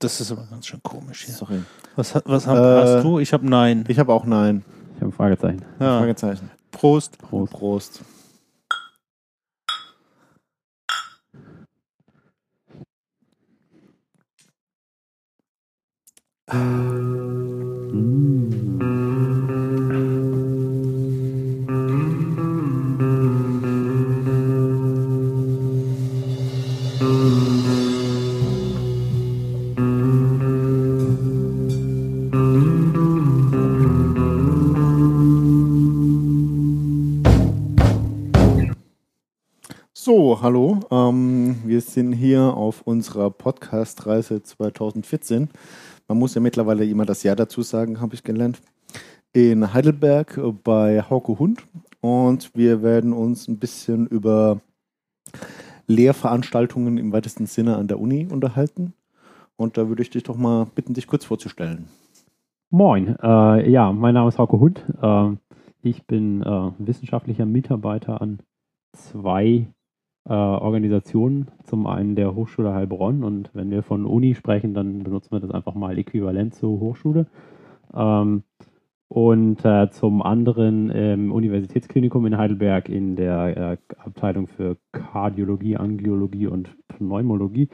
das ist aber ganz schön komisch hier. Sorry. Was, was hab, Äh, hast du? Ich habe Nein. Ich habe auch Nein. Ich habe ein Fragezeichen. Ja. Fragezeichen. Prost. Prost. Prost. So, hallo. Ähm, wir sind hier auf unserer Podcast-Reise 2014. Man muss ja mittlerweile immer das Jahr dazu sagen, habe ich gelernt. In Heidelberg bei Hauke Hund. Und wir werden uns ein bisschen über Lehrveranstaltungen im weitesten Sinne an der Uni unterhalten. Und da würde ich dich doch mal bitten, dich kurz vorzustellen. Moin, äh, ja, mein Name ist Hauke Hund. Äh, ich bin äh, wissenschaftlicher Mitarbeiter an zwei äh, Organisationen. Zum einen der Hochschule Heilbronn und wenn wir von Uni sprechen, dann benutzen wir das einfach mal äquivalent zur Hochschule. Ähm, und äh, zum anderen im Universitätsklinikum in Heidelberg in der äh, Abteilung für Kardiologie, Angiologie und Pneumologie.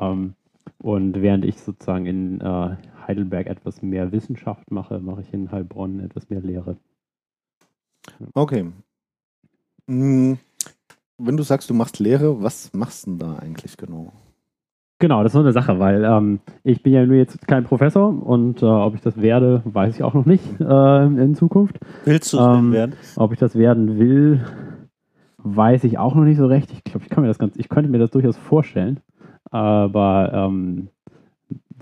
Ähm, und während ich sozusagen in äh, Heidelberg etwas mehr Wissenschaft mache, mache ich in Heilbronn etwas mehr Lehre. Okay. Hm, Wenn du sagst, du machst Lehre, was machst du denn da eigentlich genau? Genau, das ist so eine Sache, weil ähm, ich bin ja nur jetzt kein Professor und äh, ob ich das werde, weiß ich auch noch nicht äh, in Zukunft. Willst du es Ähm, werden? Ob ich das werden will, weiß ich auch noch nicht so recht. Ich glaube, ich kann mir das ganz, ich könnte mir das durchaus vorstellen, aber ähm,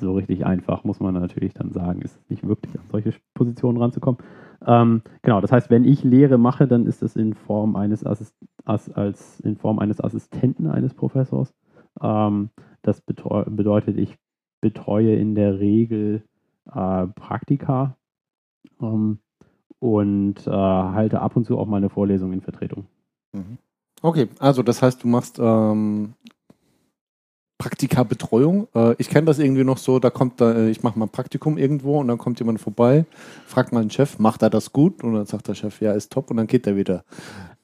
so richtig einfach muss man natürlich dann sagen, ist es nicht wirklich an solche Positionen ranzukommen. Ähm, genau, das heißt, wenn ich Lehre mache, dann ist es in Form eines Assist as, als in Form eines Assistenten eines Professors. Ähm, das bedeutet, ich betreue in der Regel äh, Praktika ähm, und äh, halte ab und zu auch mal eine Vorlesung in Vertretung. Okay, also das heißt, du machst ähm, Praktikabetreuung. Äh, ich kenne das irgendwie noch so, da kommt da, äh, ich mache mal ein Praktikum irgendwo und dann kommt jemand vorbei, fragt mal einen Chef, macht er das gut? Und dann sagt der Chef, ja, ist top und dann geht er wieder.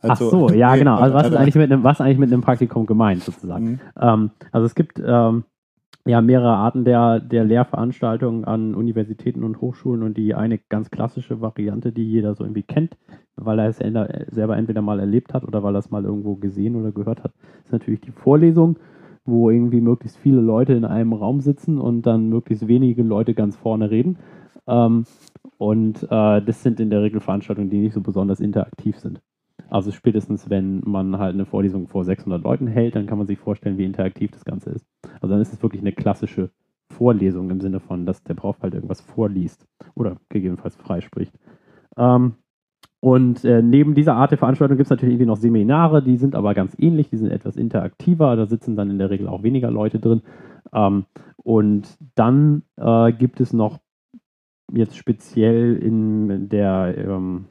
Also, Ach so, ja, nee, genau. Also was ist eigentlich mit einem, was eigentlich mit einem Praktikum gemeint sozusagen? Mhm. Ähm, also es gibt ähm, ja mehrere Arten der, der Lehrveranstaltungen an Universitäten und Hochschulen und die eine ganz klassische Variante, die jeder so irgendwie kennt, weil er es selber entweder mal erlebt hat oder weil er es mal irgendwo gesehen oder gehört hat, ist natürlich die Vorlesung, wo irgendwie möglichst viele Leute in einem Raum sitzen und dann möglichst wenige Leute ganz vorne reden. Ähm, und äh, das sind in der Regel Veranstaltungen, die nicht so besonders interaktiv sind. Also spätestens, wenn man halt eine Vorlesung vor 600 Leuten hält, dann kann man sich vorstellen, wie interaktiv das Ganze ist. Also dann ist es wirklich eine klassische Vorlesung im Sinne von, dass der Prof halt irgendwas vorliest oder gegebenenfalls freispricht. Ähm, und äh, neben dieser Art der Veranstaltung gibt es natürlich irgendwie noch Seminare, die sind aber ganz ähnlich, die sind etwas interaktiver, da sitzen dann in der Regel auch weniger Leute drin. Ähm, und dann äh, gibt es noch jetzt speziell in der ähm,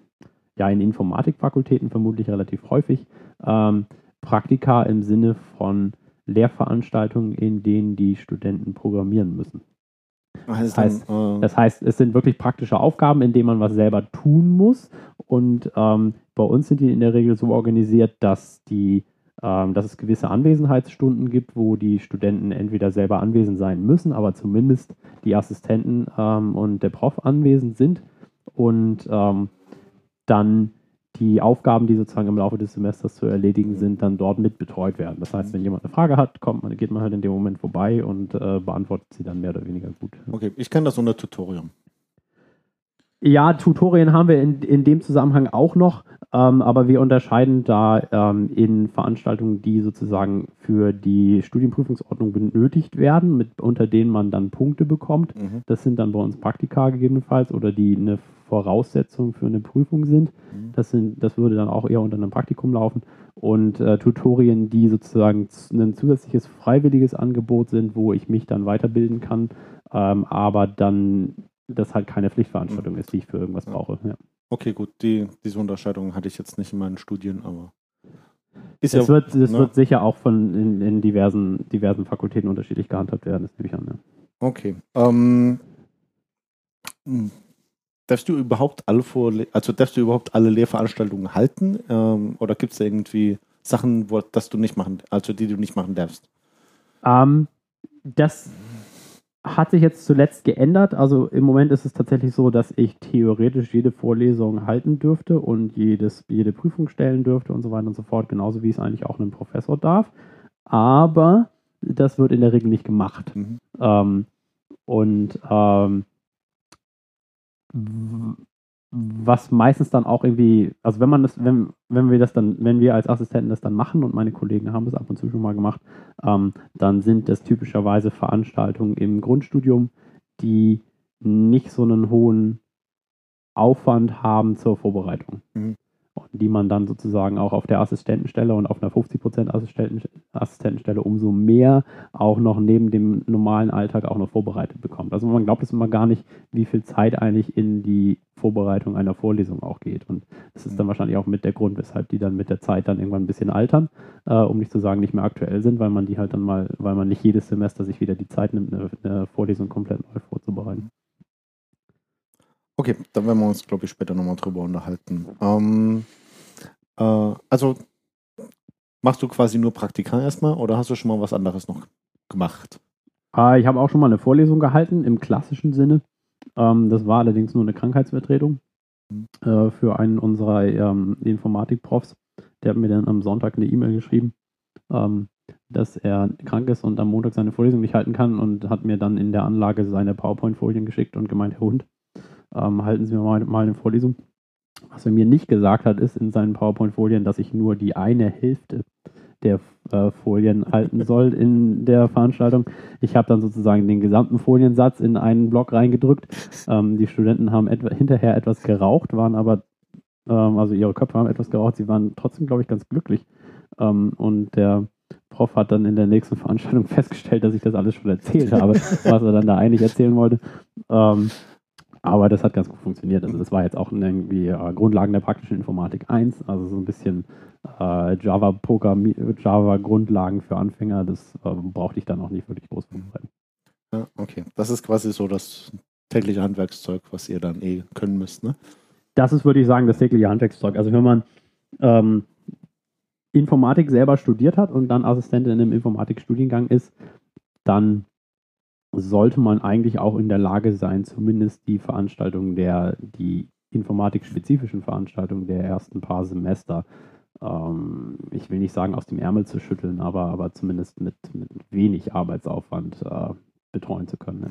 ja, in Informatikfakultäten vermutlich relativ häufig. Ähm, Praktika im Sinne von Lehrveranstaltungen, in denen die Studenten programmieren müssen. Heißt heißt, dann, äh, Das heißt, es sind wirklich praktische Aufgaben, in denen man was selber tun muss. Und ähm, bei uns sind die in der Regel so organisiert, dass, die, ähm, dass es gewisse Anwesenheitsstunden gibt, wo die Studenten entweder selber anwesend sein müssen, aber zumindest die Assistenten ähm, und der Prof anwesend sind. Und ähm, dann die Aufgaben, die sozusagen im Laufe des Semesters zu erledigen sind, dann dort mit betreut werden. Das heißt, wenn jemand eine Frage hat, kommt man, geht man halt in dem Moment vorbei und äh, beantwortet sie dann mehr oder weniger gut. okay, ich kenne das unter Tutorium. Ja, Tutorien haben wir in, in dem Zusammenhang auch noch, ähm, aber wir unterscheiden da ähm, in Veranstaltungen, die sozusagen für die Studienprüfungsordnung benötigt werden, mit, unter denen man dann Punkte bekommt. Mhm. Das sind dann bei uns Praktika gegebenenfalls oder die eine Voraussetzung für eine Prüfung sind. Mhm. Das, sind, das würde dann auch eher unter einem Praktikum laufen. Und äh, Tutorien, die sozusagen ein zusätzliches freiwilliges Angebot sind, wo ich mich dann weiterbilden kann, ähm, aber dann das halt keine Pflichtveranstaltung ist, die ich für irgendwas brauche. Ja. Okay, gut, die, diese Unterscheidung hatte ich jetzt nicht in meinen Studien, aber ist Das, ja, wird, das ne? wird sicher auch von in, in diversen, diversen Fakultäten unterschiedlich gehandhabt werden, das nehme ich an. Ja. Okay. Ähm, hm. Darfst du überhaupt alle Vorle also darfst du überhaupt alle Lehrveranstaltungen halten? Ähm, oder gibt es irgendwie Sachen, wo, dass du nicht machen, also die du nicht machen darfst? Ähm, das hat sich jetzt zuletzt geändert. Also im Moment ist es tatsächlich so, dass ich theoretisch jede Vorlesung halten dürfte und jedes, jede Prüfung stellen dürfte und so weiter und so fort, genauso wie es eigentlich auch ein Professor darf. Aber das wird in der Regel nicht gemacht. Mhm. Ähm, und ähm, was meistens dann auch irgendwie, also wenn man das, wenn, wenn wir das dann, wenn wir als Assistenten das dann machen und meine Kollegen haben das ab und zu schon mal gemacht, ähm, dann sind das typischerweise Veranstaltungen im Grundstudium, die nicht so einen hohen Aufwand haben zur Vorbereitung. Mhm die man dann sozusagen auch auf der Assistentenstelle und auf einer 50% Assistenten, Assistentenstelle umso mehr auch noch neben dem normalen Alltag auch noch vorbereitet bekommt. Also man glaubt es immer gar nicht, wie viel Zeit eigentlich in die Vorbereitung einer Vorlesung auch geht. Und das ist dann wahrscheinlich auch mit der Grund, weshalb die dann mit der Zeit dann irgendwann ein bisschen altern, äh, um nicht zu sagen, nicht mehr aktuell sind, weil man die halt dann mal, weil man nicht jedes Semester sich wieder die Zeit nimmt, eine, eine Vorlesung komplett neu vorzubereiten. Okay, dann werden wir uns, glaube ich, später nochmal drüber unterhalten. Ähm, äh, also machst du quasi nur Praktika erstmal oder hast du schon mal was anderes noch gemacht? Äh, ich habe auch schon mal eine Vorlesung gehalten im klassischen Sinne. Ähm, das war allerdings nur eine Krankheitsvertretung mhm. äh, für einen unserer ähm, Informatik-Profs. Der hat mir dann am Sonntag eine E-Mail geschrieben, ähm, dass er krank ist und am Montag seine Vorlesung nicht halten kann und hat mir dann in der Anlage seine PowerPoint-Folien geschickt und gemeint, Herr Hund, ähm, halten Sie mir mal, mal eine Vorlesung. Was er mir nicht gesagt hat, ist in seinen PowerPoint-Folien, dass ich nur die eine Hälfte der äh, Folien halten soll in der Veranstaltung. Ich habe dann sozusagen den gesamten Foliensatz in einen Block reingedrückt. Ähm, die Studenten haben etwa, hinterher etwas geraucht, waren aber, ähm, also ihre Köpfe haben etwas geraucht, sie waren trotzdem, glaube ich, ganz glücklich. Ähm, und der Prof hat dann in der nächsten Veranstaltung festgestellt, dass ich das alles schon erzählt habe, was er dann da eigentlich erzählen wollte. Aber das hat ganz gut funktioniert. Also das war jetzt auch irgendwie äh, Grundlagen der praktischen Informatik 1, also so ein bisschen äh, Java-Poker, Java-Grundlagen für Anfänger. Das äh, brauchte ich dann auch nicht wirklich groß vorbereiten. Ja, okay. Das ist quasi so das tägliche Handwerkszeug, was ihr dann eh können müsst, ne? Das ist, würde ich sagen, das tägliche Handwerkszeug. Also wenn man ähm, Informatik selber studiert hat und dann Assistentin in einem Informatikstudiengang ist, dann sollte man eigentlich auch in der Lage sein, zumindest die Veranstaltungen der, die informatikspezifischen Veranstaltungen der ersten paar Semester, ähm, ich will nicht sagen aus dem Ärmel zu schütteln, aber, aber zumindest mit, mit wenig Arbeitsaufwand äh, betreuen zu können.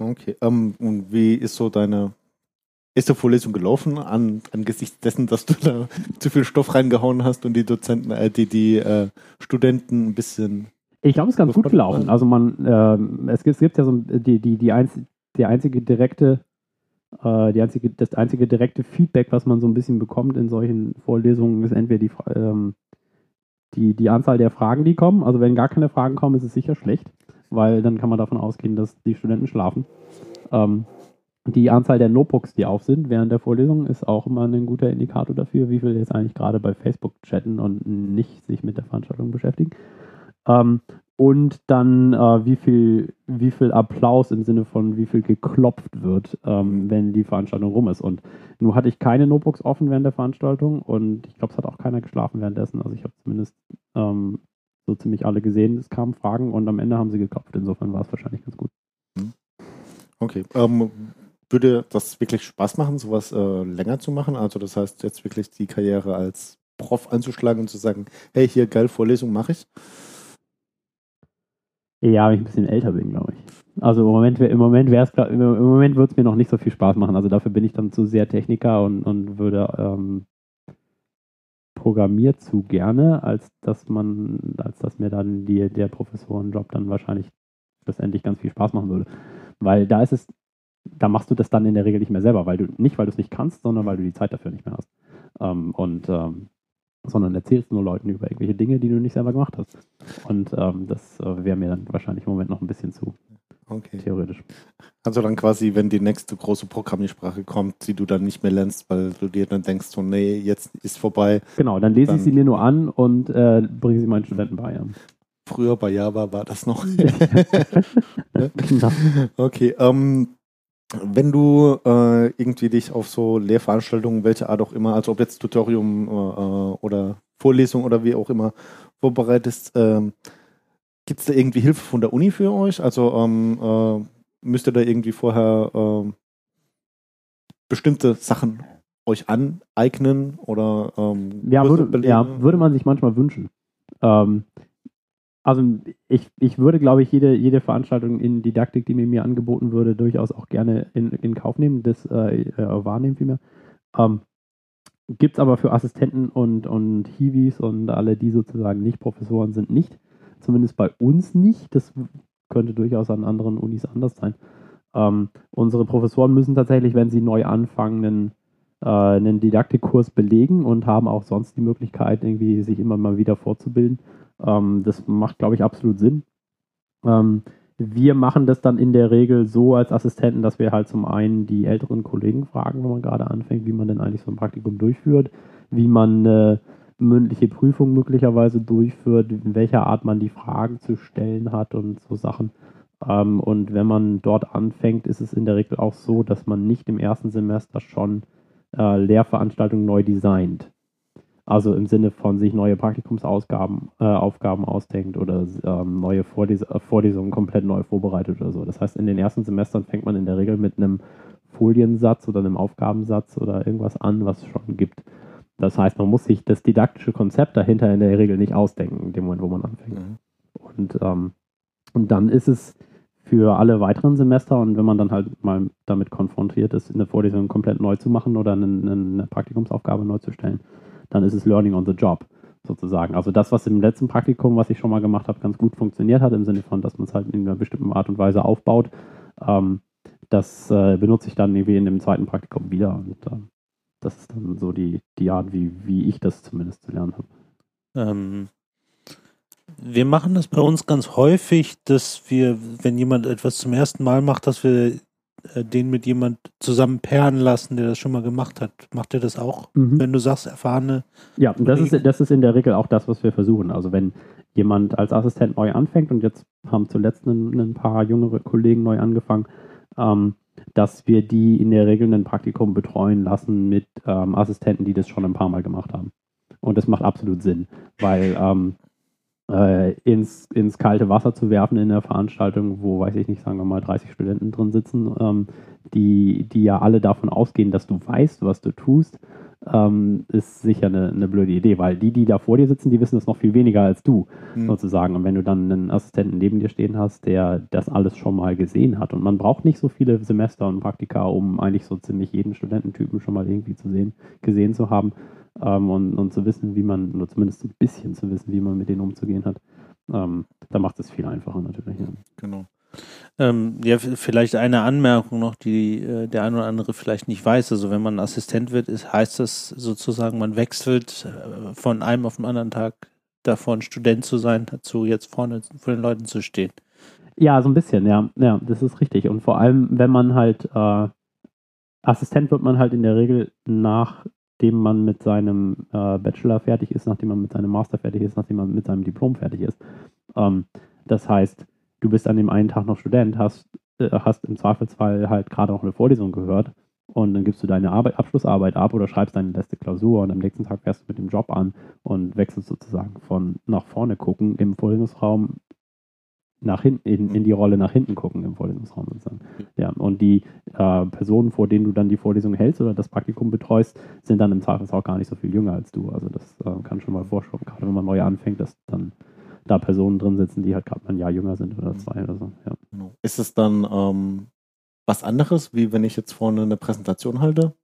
Ja. Okay, ähm, und wie ist so deine erste Vorlesung gelaufen, an, angesichts dessen, dass du da zu viel Stoff reingehauen hast und die Dozenten, äh, die, die äh, Studenten ein bisschen ich glaube, es ist ganz gut gelaufen. Also man, äh, es, gibt, es gibt ja so die, die, die, einz, die einzige direkte, äh, die einzige, das einzige direkte Feedback, was man so ein bisschen bekommt in solchen Vorlesungen, ist entweder die, ähm, die, die Anzahl der Fragen, die kommen. Also wenn gar keine Fragen kommen, ist es sicher schlecht, weil dann kann man davon ausgehen, dass die Studenten schlafen. Ähm, die Anzahl der Notebooks, die auf sind während der Vorlesung, ist auch immer ein guter Indikator dafür, wie viel jetzt eigentlich gerade bei Facebook chatten und nicht sich mit der Veranstaltung beschäftigen. Ähm, und dann äh, wie viel wie viel Applaus im Sinne von wie viel geklopft wird, ähm, wenn die Veranstaltung rum ist. Und nur hatte ich keine Notebooks offen während der Veranstaltung und ich glaube, es hat auch keiner geschlafen währenddessen. Also ich habe zumindest ähm, so ziemlich alle gesehen. Es kamen Fragen und am Ende haben sie geklopft. Insofern war es wahrscheinlich ganz gut. Mhm. Okay. Ähm, würde das wirklich Spaß machen, sowas äh, länger zu machen? Also das heißt jetzt wirklich die Karriere als Prof anzuschlagen und zu sagen, hey, hier geil, Vorlesung mache ich? Ja, wenn ich ein bisschen älter bin, glaube ich. Also im Moment, im Moment Moment würde es mir noch nicht so viel Spaß machen. Also dafür bin ich dann zu sehr Techniker und, und würde ähm, programmiert zu gerne, als dass man, als dass mir dann die, der Professorenjob dann wahrscheinlich schlussendlich ganz viel Spaß machen würde. Weil da ist es, da machst du das dann in der Regel nicht mehr selber, weil du nicht, weil du es nicht kannst, sondern weil du die Zeit dafür nicht mehr hast. Ähm, und ähm, sondern erzählst nur Leuten über irgendwelche Dinge, die du nicht selber gemacht hast. Und ähm, das äh, wäre mir dann wahrscheinlich im Moment noch ein bisschen zu okay. theoretisch. Also dann quasi, wenn die nächste große Programmiersprache kommt, die du dann nicht mehr lernst, weil du dir dann denkst, so, nee, jetzt ist vorbei. Genau, dann lese dann, ich sie mir nur an und äh, bringe sie meinen Studenten bei. Ja. Früher bei Java war das noch. Genau. okay, ähm, wenn du äh, irgendwie dich auf so Lehrveranstaltungen, welche Art auch immer, also ob jetzt Tutorium äh, äh oder Vorlesung oder wie auch immer vorbereitest, ähm, gibt es da irgendwie Hilfe von der Uni für euch? Also ähm, äh, müsst ihr da irgendwie vorher ähm, bestimmte Sachen euch aneignen oder ähm, ja, würde, ja, würde man sich manchmal wünschen. Ähm, also ich, ich würde, glaube ich, jede, jede Veranstaltung in Didaktik, die mir, mir angeboten würde, durchaus auch gerne in, in Kauf nehmen, das äh, äh, wahrnehmen vielmehr. Ähm, Gibt es aber für Assistenten und, und Hiwis und alle, die sozusagen nicht Professoren sind, nicht. Zumindest bei uns nicht. Das könnte durchaus an anderen Unis anders sein. Ähm, unsere Professoren müssen tatsächlich, wenn sie neu anfangen, einen, äh, einen Didaktikkurs belegen und haben auch sonst die Möglichkeit, irgendwie sich immer mal wieder fortzubilden. Ähm, das macht, glaube ich, absolut Sinn. Ähm, wir machen das dann in der Regel so als Assistenten, dass wir halt zum einen die älteren Kollegen fragen, wenn man gerade anfängt, wie man denn eigentlich so ein Praktikum durchführt, wie man eine mündliche Prüfung möglicherweise durchführt, in welcher Art man die Fragen zu stellen hat und so Sachen. Ähm, und wenn man dort anfängt, ist es in der Regel auch so, dass man nicht im ersten Semester schon äh, Lehrveranstaltungen neu designt. Also im Sinne von sich neue Praktikumsaufgaben äh, Aufgaben ausdenkt oder ähm, neue Vorles äh, Vorlesungen komplett neu vorbereitet oder so. Das heißt, in den ersten Semestern fängt man in der Regel mit einem Foliensatz oder einem Aufgabensatz oder irgendwas an, was es schon gibt. Das heißt, man muss sich das didaktische Konzept dahinter in der Regel nicht ausdenken, in dem Moment, wo man anfängt. Mhm. Und, ähm, und dann ist es für alle weiteren Semester und wenn man dann halt mal damit konfrontiert ist, eine Vorlesung komplett neu zu machen oder eine, eine Praktikumsaufgabe neu zu stellen, dann ist es Learning on the Job sozusagen. Also das, was im letzten Praktikum, was ich schon mal gemacht habe, ganz gut funktioniert hat, im Sinne von, dass man es halt in einer bestimmten Art und Weise aufbaut, ähm, das äh, benutze ich dann irgendwie in dem zweiten Praktikum wieder. Und äh, das ist dann so die, die Art, wie, wie ich das zumindest zu lernen habe. Ähm, wir machen das bei uns ganz häufig, dass wir, wenn jemand etwas zum ersten Mal macht, dass wir den mit jemand zusammen pairen lassen, der das schon mal gemacht hat. Macht er das auch? Mhm. Wenn du sagst, erfahrene. Ja, das ist, das ist in der Regel auch das, was wir versuchen. Also wenn jemand als Assistent neu anfängt und jetzt haben zuletzt ein, ein paar jüngere Kollegen neu angefangen, ähm, dass wir die in der Regel ein Praktikum betreuen lassen mit ähm, Assistenten, die das schon ein paar Mal gemacht haben. Und das macht absolut Sinn, weil ähm, äh, ins, ins kalte Wasser zu werfen in der Veranstaltung, wo, weiß ich nicht, sagen wir mal 30 Studenten drin sitzen, ähm, die, die ja alle davon ausgehen, dass du weißt, was du tust, ähm, ist sicher eine, eine, blöde Idee, weil die, die da vor dir sitzen, die wissen das noch viel weniger als du, mhm. sozusagen. Und wenn du dann einen Assistenten neben dir stehen hast, der das alles schon mal gesehen hat und man braucht nicht so viele Semester und Praktika, um eigentlich so ziemlich jeden Studententypen schon mal irgendwie zu sehen, gesehen zu haben, ähm, und, und zu wissen, wie man, oder zumindest ein bisschen zu wissen, wie man mit denen umzugehen hat, ähm, da macht es viel einfacher natürlich. Ja. Genau. Ähm, ja, vielleicht eine Anmerkung noch, die äh, der ein oder andere vielleicht nicht weiß. Also wenn man Assistent wird, ist, heißt das sozusagen, man wechselt äh, von einem auf den anderen Tag davon, Student zu sein, dazu jetzt vorne vor den Leuten zu stehen. Ja, so ein bisschen, ja. Ja, das ist richtig. Und vor allem, wenn man halt äh, Assistent wird man halt in der Regel nach nachdem man mit seinem äh, Bachelor fertig ist, nachdem man mit seinem Master fertig ist, nachdem man mit seinem Diplom fertig ist. Ähm, das heißt, du bist an dem einen Tag noch Student, hast, äh, hast im Zweifelsfall halt gerade noch eine Vorlesung gehört und dann gibst du deine Arbeit, Abschlussarbeit ab oder schreibst deine letzte Klausur und am nächsten Tag fährst du mit dem Job an und wechselst sozusagen von nach vorne gucken im Vorlesungsraum nach hinten, in, in die Rolle nach hinten gucken im Vorlesungsraum sozusagen. Ja, und die äh, Personen, vor denen du dann die Vorlesung hältst oder das Praktikum betreust, sind dann im Zweifelsfall auch gar nicht so viel jünger als du. Also das äh, kann schon mal vorstellen, gerade wenn man neu anfängt, dass dann da Personen drin sitzen, die halt gerade mal ein Jahr jünger sind oder zwei oder so. Ja. Genau. Ist es dann ähm, was anderes, wie wenn ich jetzt vorne eine Präsentation halte?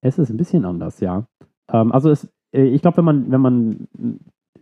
Es ist ein bisschen anders, ja. Ähm, also es, äh, ich glaube, wenn man, wenn man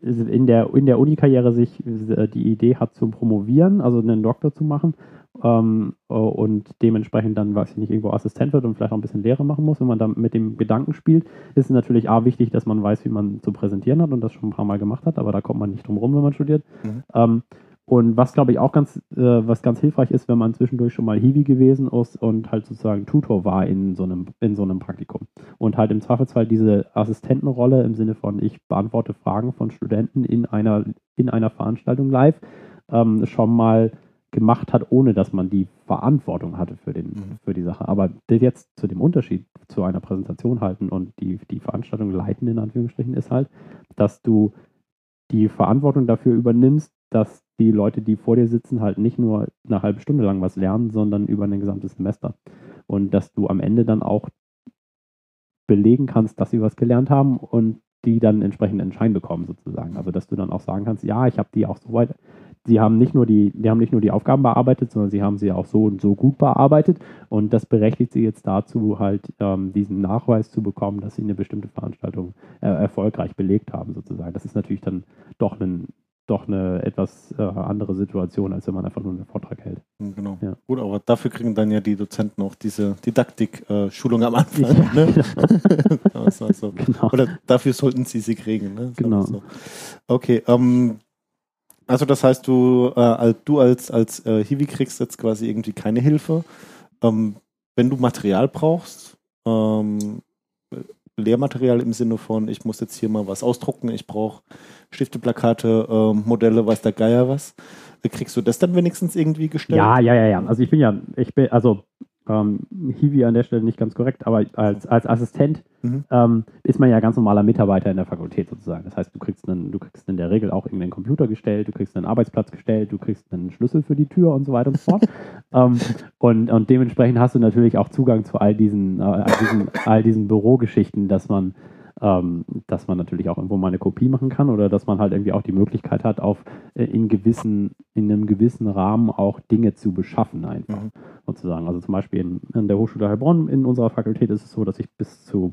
in der, in der Uni-Karriere sich äh, die Idee hat zu promovieren, also einen Doktor zu machen ähm, äh, und dementsprechend dann, weiß ich nicht, irgendwo Assistent wird und vielleicht auch ein bisschen Lehre machen muss, wenn man dann mit dem Gedanken spielt, ist es natürlich A wichtig, dass man weiß, wie man zu präsentieren hat und das schon ein paar Mal gemacht hat, aber da kommt man nicht drum rum, wenn man studiert. Mhm. Ähm, und was, glaube ich, auch ganz, äh, was ganz hilfreich ist, wenn man zwischendurch schon mal Hiwi gewesen ist und halt sozusagen Tutor war in so einem, in so einem Praktikum. Und halt im Zweifelsfall diese Assistentenrolle im Sinne von, ich beantworte Fragen von Studenten in einer, in einer Veranstaltung live, ähm, schon mal gemacht hat, ohne dass man die Verantwortung hatte für, den, mhm. für die Sache. Aber jetzt zu dem Unterschied zu einer Präsentation halten und die, die Veranstaltung leiten, in Anführungsstrichen, ist halt, dass du die Verantwortung dafür übernimmst, dass die Leute, die vor dir sitzen, halt nicht nur eine halbe Stunde lang was lernen, sondern über ein gesamtes Semester. Und dass du am Ende dann auch belegen kannst, dass sie was gelernt haben und die dann entsprechend einen Schein bekommen, sozusagen. Also dass du dann auch sagen kannst, ja, ich habe die auch so weit sie haben nicht nur die, die haben nicht nur die Aufgaben bearbeitet, sondern sie haben sie auch so und so gut bearbeitet. Und das berechtigt sie jetzt dazu, halt ähm, diesen Nachweis zu bekommen, dass sie eine bestimmte Veranstaltung äh, erfolgreich belegt haben, sozusagen. Das ist natürlich dann doch ein doch eine etwas äh, andere Situation, als wenn man einfach nur einen Vortrag hält. Hm, genau. Ja. Gut, aber dafür kriegen dann ja die Dozenten auch diese Didaktik-Schulung äh, am Anfang. Ja, ne? genau. also, genau. Oder dafür sollten sie sie kriegen. Ne? Genau. So. Okay, ähm, also das heißt, du, äh, du als, als äh, Hiwi kriegst jetzt quasi irgendwie keine Hilfe. Ähm, wenn du Material brauchst, ähm, Lehrmaterial im Sinne von, ich muss jetzt hier mal was ausdrucken, ich brauche Stifte, Plakate, äh, Modelle, weiß der Geier was. Kriegst du das dann wenigstens irgendwie gestellt? Ja, ja, ja, ja. Also ich bin ja, ich bin, also ähm, Hiwi an der Stelle nicht ganz korrekt, aber als, als Assistent mhm. ähm, ist man ja ganz normaler Mitarbeiter in der Fakultät sozusagen. Das heißt, du kriegst, einen, du kriegst in der Regel auch irgendeinen Computer gestellt, du kriegst einen Arbeitsplatz gestellt, du kriegst einen Schlüssel für die Tür und so weiter und so fort. ähm, und, und dementsprechend hast du natürlich auch Zugang zu all diesen, äh, all diesen, all diesen Bürogeschichten, dass man ähm, dass man natürlich auch irgendwo mal eine Kopie machen kann oder dass man halt irgendwie auch die Möglichkeit hat, auf äh, in gewissen, in einem gewissen Rahmen auch Dinge zu beschaffen einfach. Mhm. Sozusagen. Also zum Beispiel in, in, der Hochschule Heilbronn in unserer Fakultät ist es so, dass ich bis zu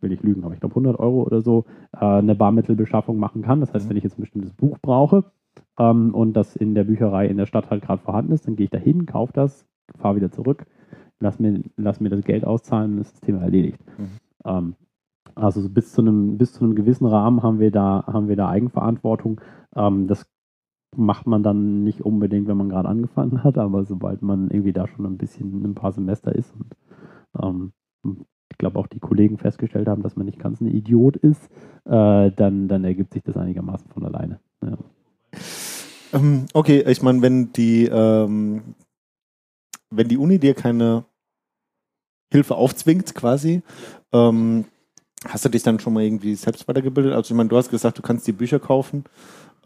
will ich lügen, aber ich glaube 100 Euro oder so äh, eine Barmittelbeschaffung machen kann. Das heißt, mhm. wenn ich jetzt ein bestimmtes Buch brauche ähm, und das in der Bücherei in der Stadt halt gerade vorhanden ist, dann gehe ich da hin, kaufe das, fahre wieder zurück, lass mir, lass mir das Geld auszahlen und ist das Thema erledigt. Mhm. Ähm, also bis zu einem, bis zu einem gewissen Rahmen haben wir da, haben wir da Eigenverantwortung. Ähm, das macht man dann nicht unbedingt, wenn man gerade angefangen hat, aber sobald man irgendwie da schon ein bisschen ein paar Semester ist und ähm, ich glaube auch die Kollegen festgestellt haben, dass man nicht ganz ein Idiot ist, äh, dann, dann ergibt sich das einigermaßen von alleine. Ja. Ähm, okay, ich meine, wenn die ähm, wenn die Uni dir keine Hilfe aufzwingt, quasi, ähm, Hast du dich dann schon mal irgendwie selbst weitergebildet? Also ich meine, du hast gesagt, du kannst die Bücher kaufen.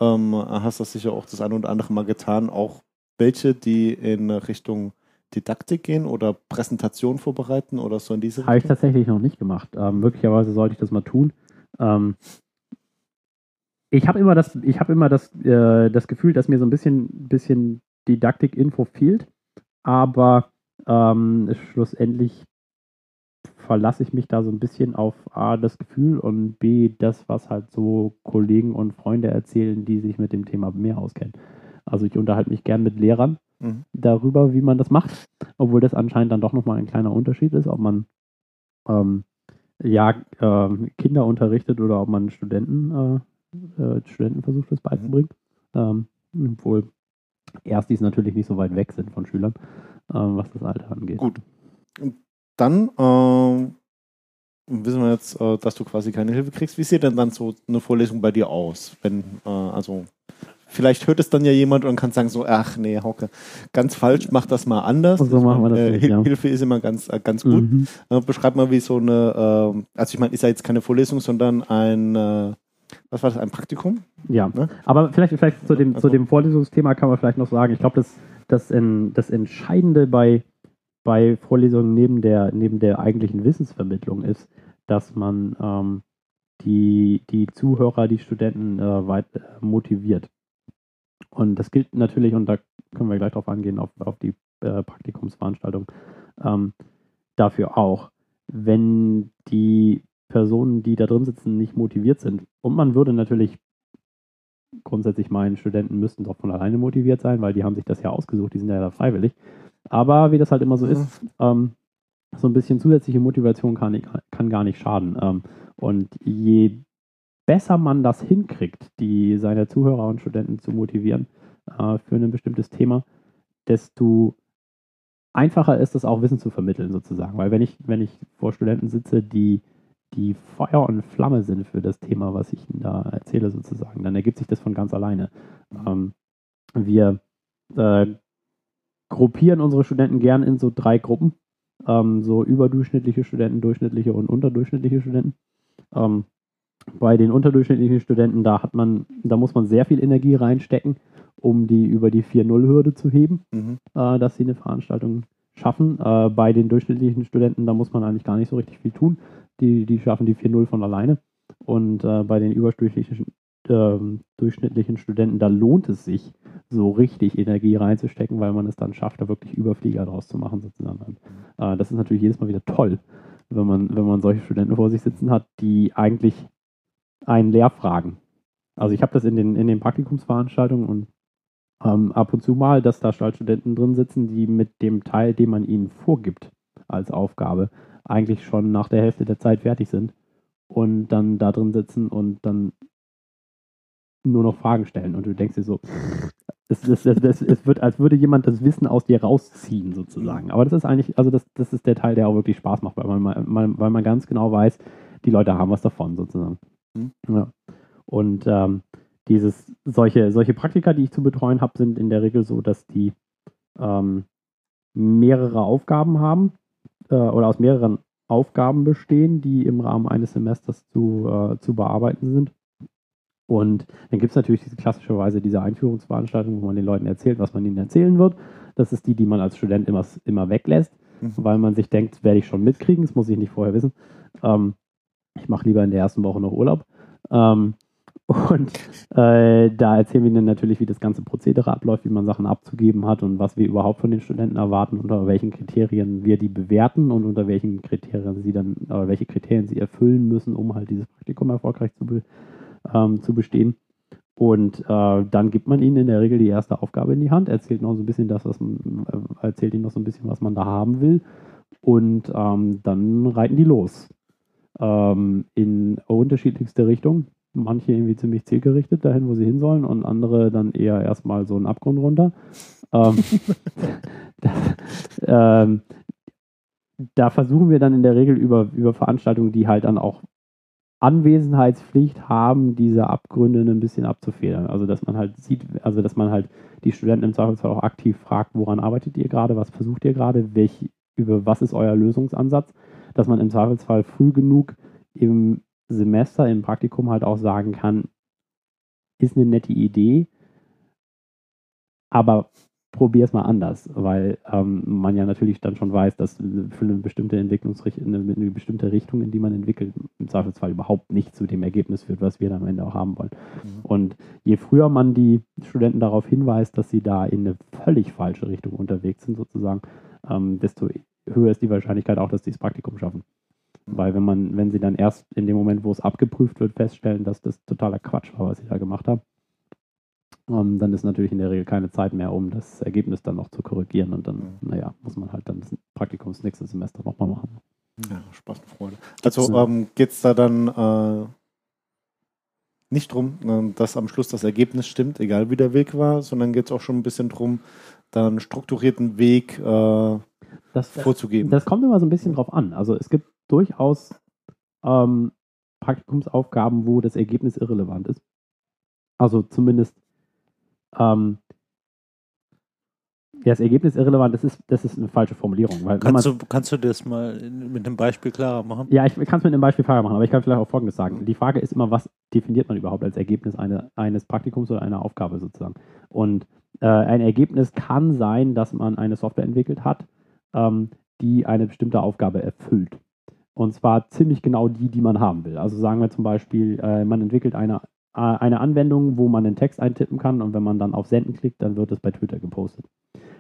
Ähm, hast das sicher auch das eine oder andere Mal getan. Auch welche, die in Richtung Didaktik gehen oder Präsentation vorbereiten oder so in diese Richtung? Habe ich tatsächlich noch nicht gemacht. Ähm, möglicherweise sollte ich das mal tun. Ähm, ich habe immer das, ich habe immer das, äh, das Gefühl, dass mir so ein bisschen, bisschen Didaktik-Info fehlt, aber ähm, schlussendlich verlasse ich mich da so ein bisschen auf A, das Gefühl und B, das, was halt so Kollegen und Freunde erzählen, die sich mit dem Thema mehr auskennen. Also ich unterhalte mich gern mit Lehrern mhm. darüber, wie man das macht, obwohl das anscheinend dann doch nochmal ein kleiner Unterschied ist, ob man ähm, ja, äh, Kinder unterrichtet oder ob man Studenten, äh, äh, Studenten versucht, das beizubringen. Mhm. Ähm, obwohl Erstis natürlich nicht so weit weg sind von Schülern, äh, was das Alter angeht. Gut dann äh, wissen wir jetzt, äh, dass du quasi keine Hilfe kriegst. Wie sieht denn dann so eine Vorlesung bei dir aus? Wenn, äh, also vielleicht hört es dann ja jemand und kann sagen so, ach nee, Hauke, ganz falsch, mach das mal anders. so machen wir das äh, nicht, ja. Hilfe ist immer ganz, äh, ganz gut. Mhm. Äh, beschreib mal, wie so eine, äh, also ich meine, ist ja jetzt keine Vorlesung, sondern ein, was war das, ein Praktikum? Ja, ne? aber vielleicht, vielleicht zu, dem, also. zu dem Vorlesungsthema kann man vielleicht noch sagen, ich glaube, das, das, in, das Entscheidende bei bei Vorlesungen neben der, neben der eigentlichen Wissensvermittlung ist, dass man ähm, die, die Zuhörer, die Studenten äh, weit äh, motiviert. Und das gilt natürlich, und da können wir gleich drauf angehen, auf, auf die äh, Praktikumsveranstaltung, ähm, dafür auch. Wenn die Personen, die da drin sitzen, nicht motiviert sind, und man würde natürlich grundsätzlich meinen, Studenten müssten doch von alleine motiviert sein, weil die haben sich das ja ausgesucht, die sind ja da freiwillig. Aber wie das halt immer so ist, ähm, so ein bisschen zusätzliche Motivation kann, kann gar nicht schaden. Ähm, und je besser man das hinkriegt, die seine Zuhörer und Studenten zu motivieren, äh, für ein bestimmtes Thema, desto einfacher ist es auch Wissen zu vermitteln sozusagen. Weil wenn ich, wenn ich vor Studenten sitze, die, die Feuer und Flamme sind für das Thema, was ich ihnen da erzähle sozusagen, dann ergibt sich das von ganz alleine. Ähm, wir äh, gruppieren unsere Studenten gern in so drei Gruppen. Ähm, so überdurchschnittliche Studenten, durchschnittliche und unterdurchschnittliche Studenten. Ähm, bei den unterdurchschnittlichen Studenten, da hat man, da muss man sehr viel Energie reinstecken, um die über die 4-0-Hürde zu heben, Mhm. äh, dass sie eine Veranstaltung schaffen. Äh, bei den durchschnittlichen Studenten, da muss man eigentlich gar nicht so richtig viel tun. Die, die schaffen die 4-0 von alleine. Und äh, bei den überdurchschnittlichen ähm, durchschnittlichen Studenten, da lohnt es sich, so richtig Energie reinzustecken, weil man es dann schafft, da wirklich Überflieger draus zu machen, sozusagen. Äh, das ist natürlich jedes Mal wieder toll, wenn man, wenn man solche Studenten vor sich sitzen hat, die eigentlich einen leer fragen. Also ich habe das in den, in den Praktikumsveranstaltungen und ähm, ab und zu mal, dass da Studenten drin sitzen, die mit dem Teil, den man ihnen vorgibt als Aufgabe, eigentlich schon nach der Hälfte der Zeit fertig sind und dann da drin sitzen und dann nur noch Fragen stellen und du denkst dir so, es, es, es, es, es wird, als würde jemand das Wissen aus dir rausziehen, sozusagen. Aber das ist eigentlich, also das, das ist der Teil, der auch wirklich Spaß macht, weil man, man, weil man ganz genau weiß, die Leute haben was davon, sozusagen. Mhm. Ja. Und ähm, dieses, solche, solche Praktika, die ich zu betreuen habe, sind in der Regel so, dass die ähm, mehrere Aufgaben haben äh, oder aus mehreren Aufgaben bestehen, die im Rahmen eines Semesters zu, äh, zu bearbeiten sind. Und dann gibt es natürlich diese klassischerweise diese Einführungsveranstaltung, wo man den Leuten erzählt, was man ihnen erzählen wird. Das ist die, die man als Student immer, immer weglässt, Mhm. weil man sich denkt, werde ich schon mitkriegen, das muss ich nicht vorher wissen. Ähm, ich mache lieber in der ersten Woche noch Urlaub. Ähm, und äh, da erzählen wir ihnen natürlich, wie das ganze Prozedere abläuft, wie man Sachen abzugeben hat und was wir überhaupt von den Studenten erwarten, unter welchen Kriterien wir die bewerten und unter welchen Kriterien sie dann, äh, welche Kriterien sie erfüllen müssen, um halt dieses Praktikum erfolgreich zu, ähm, zu bestehen. Und äh, dann gibt man ihnen in der Regel die erste Aufgabe in die Hand, erzählt noch so ein bisschen das, was man, äh, erzählt ihnen noch so ein bisschen, was man da haben will. Und ähm, dann reiten die los. Ähm, in unterschiedlichste Richtungen. Manche irgendwie ziemlich zielgerichtet dahin, wo sie hin sollen, und andere dann eher erstmal so einen Abgrund runter. Ähm, das, ähm, da versuchen wir dann in der Regel über, über Veranstaltungen, die halt dann auch Anwesenheitspflicht haben, diese Abgründe ein bisschen abzufedern. Also dass man halt sieht, also dass man halt die Studenten im Zweifelsfall auch aktiv fragt, woran arbeitet ihr gerade, was versucht ihr gerade, welch, über was ist euer Lösungsansatz, dass man im Zweifelsfall früh genug im Semester, im Praktikum halt auch sagen kann, ist eine nette Idee, aber probier es mal anders, weil ähm, man ja natürlich dann schon weiß, dass für eine bestimmte Entwicklungsrichtung, eine, eine bestimmte Richtung, in die man entwickelt, im Zweifelsfall überhaupt nicht zu dem Ergebnis führt, was wir dann am Ende auch haben wollen. Mhm. Und je früher man die Studenten darauf hinweist, dass sie da in eine völlig falsche Richtung unterwegs sind, sozusagen, ähm, desto höher ist die Wahrscheinlichkeit auch, dass sie das Praktikum schaffen. Weil wenn man, wenn sie dann erst in dem Moment, wo es abgeprüft wird, feststellen, dass das totaler Quatsch war, was sie da gemacht haben, ähm, dann ist natürlich in der Regel keine Zeit mehr, um das Ergebnis dann noch zu korrigieren und dann, Mhm. naja, muss man halt dann das Praktikum das nächste Semester nochmal machen. Ja, Spaß und Freude. Also So. ähm, geht es da dann äh, nicht drum, äh, dass am Schluss das Ergebnis stimmt, egal wie der Weg war, sondern geht es auch schon ein bisschen drum, da einen strukturierten Weg äh, Das, vorzugeben. Das kommt immer so ein bisschen drauf an. Also es gibt durchaus ähm, Praktikumsaufgaben, wo das Ergebnis irrelevant ist. Also zumindest ähm, ja, das Ergebnis irrelevant, das ist, das ist eine falsche Formulierung. Kannst du, kannst du das mal mit einem Beispiel klarer machen? ja, ich kann es mit einem Beispiel Frage machen, aber ich kann vielleicht auch Folgendes sagen. Die Frage ist immer, was definiert man überhaupt als Ergebnis eine, eines Praktikums oder einer Aufgabe sozusagen? Und äh, ein Ergebnis kann sein, dass man eine Software entwickelt hat, ähm, die eine bestimmte Aufgabe erfüllt. Und zwar ziemlich genau die, die man haben will. Also sagen wir zum Beispiel, äh, man entwickelt eine, eine Anwendung, wo man einen Text eintippen kann und wenn man dann auf Senden klickt, dann wird es bei Twitter gepostet.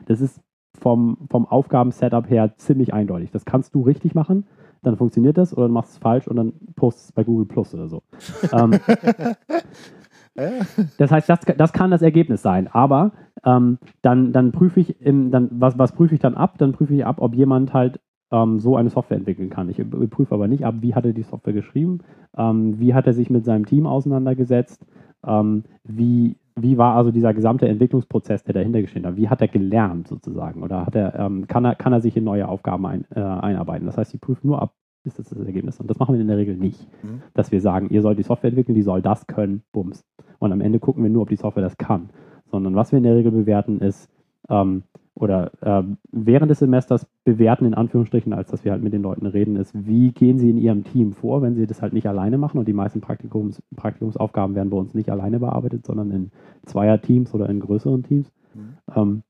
Das ist vom, vom Aufgaben-Setup her ziemlich eindeutig. Das kannst du richtig machen, dann funktioniert das oder du machst es falsch und dann postest es bei Google Plus oder so. ähm, das heißt, das, das kann das Ergebnis sein. Aber ähm, dann, dann prüfe ich, im, dann, was, was prüfe ich dann ab? Dann prüfe ich ab, ob jemand halt ähm, so eine Software entwickeln kann. Ich prüfe aber nicht ab, wie hat er die Software geschrieben, ähm, wie hat er sich mit seinem Team auseinandergesetzt, ähm, wie wie war also dieser gesamte Entwicklungsprozess, der dahinter geschehen hat? Wie hat er gelernt sozusagen? Oder hat er, ähm, kann, er, kann er sich in neue Aufgaben ein, äh, einarbeiten? Das heißt, sie prüfen nur ab, ist das das Ergebnis. Und das machen wir in der Regel nicht. Mhm. Dass wir sagen, ihr sollt die Software entwickeln, die soll das können, bums. Und am Ende gucken wir nur, ob die Software das kann. Sondern was wir in der Regel bewerten ist, ähm, oder äh, während des Semesters bewerten, in Anführungsstrichen, als dass wir halt mit den Leuten reden, ist, wie gehen sie in ihrem Team vor, wenn sie das halt nicht alleine machen und die meisten Praktikums, Praktikumsaufgaben werden bei uns nicht alleine bearbeitet, sondern in Zweierteams oder in größeren Teams. Mhm. Ähm,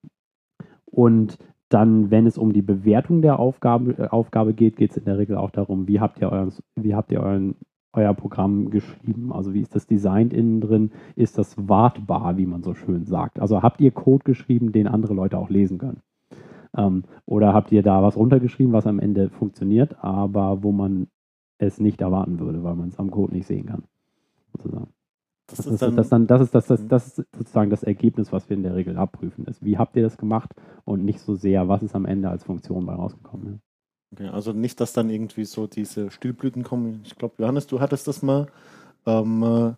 und dann, wenn es um die Bewertung der Aufgabe, äh, Aufgabe geht, geht es in der Regel auch darum, wie habt ihr, euren, wie habt ihr euren, euer Programm geschrieben? Also wie ist das designt innen drin? Ist das wartbar, wie man so schön sagt? Also habt ihr Code geschrieben, den andere Leute auch lesen können? Ähm, oder habt ihr da was runtergeschrieben, was am Ende funktioniert, aber wo man es nicht erwarten würde, weil man es am Code nicht sehen kann? Sozusagen. Das Das ist ist, dann, das, dann, das, ist, das, das, das ist sozusagen das Ergebnis, was wir in der Regel abprüfen. Ist, wie habt ihr das gemacht und nicht so sehr, was ist am Ende als Funktion bei rausgekommen. Okay, also nicht, dass dann irgendwie so diese Stillblüten kommen. Ich glaube, Johannes, du hattest das mal. Ähm,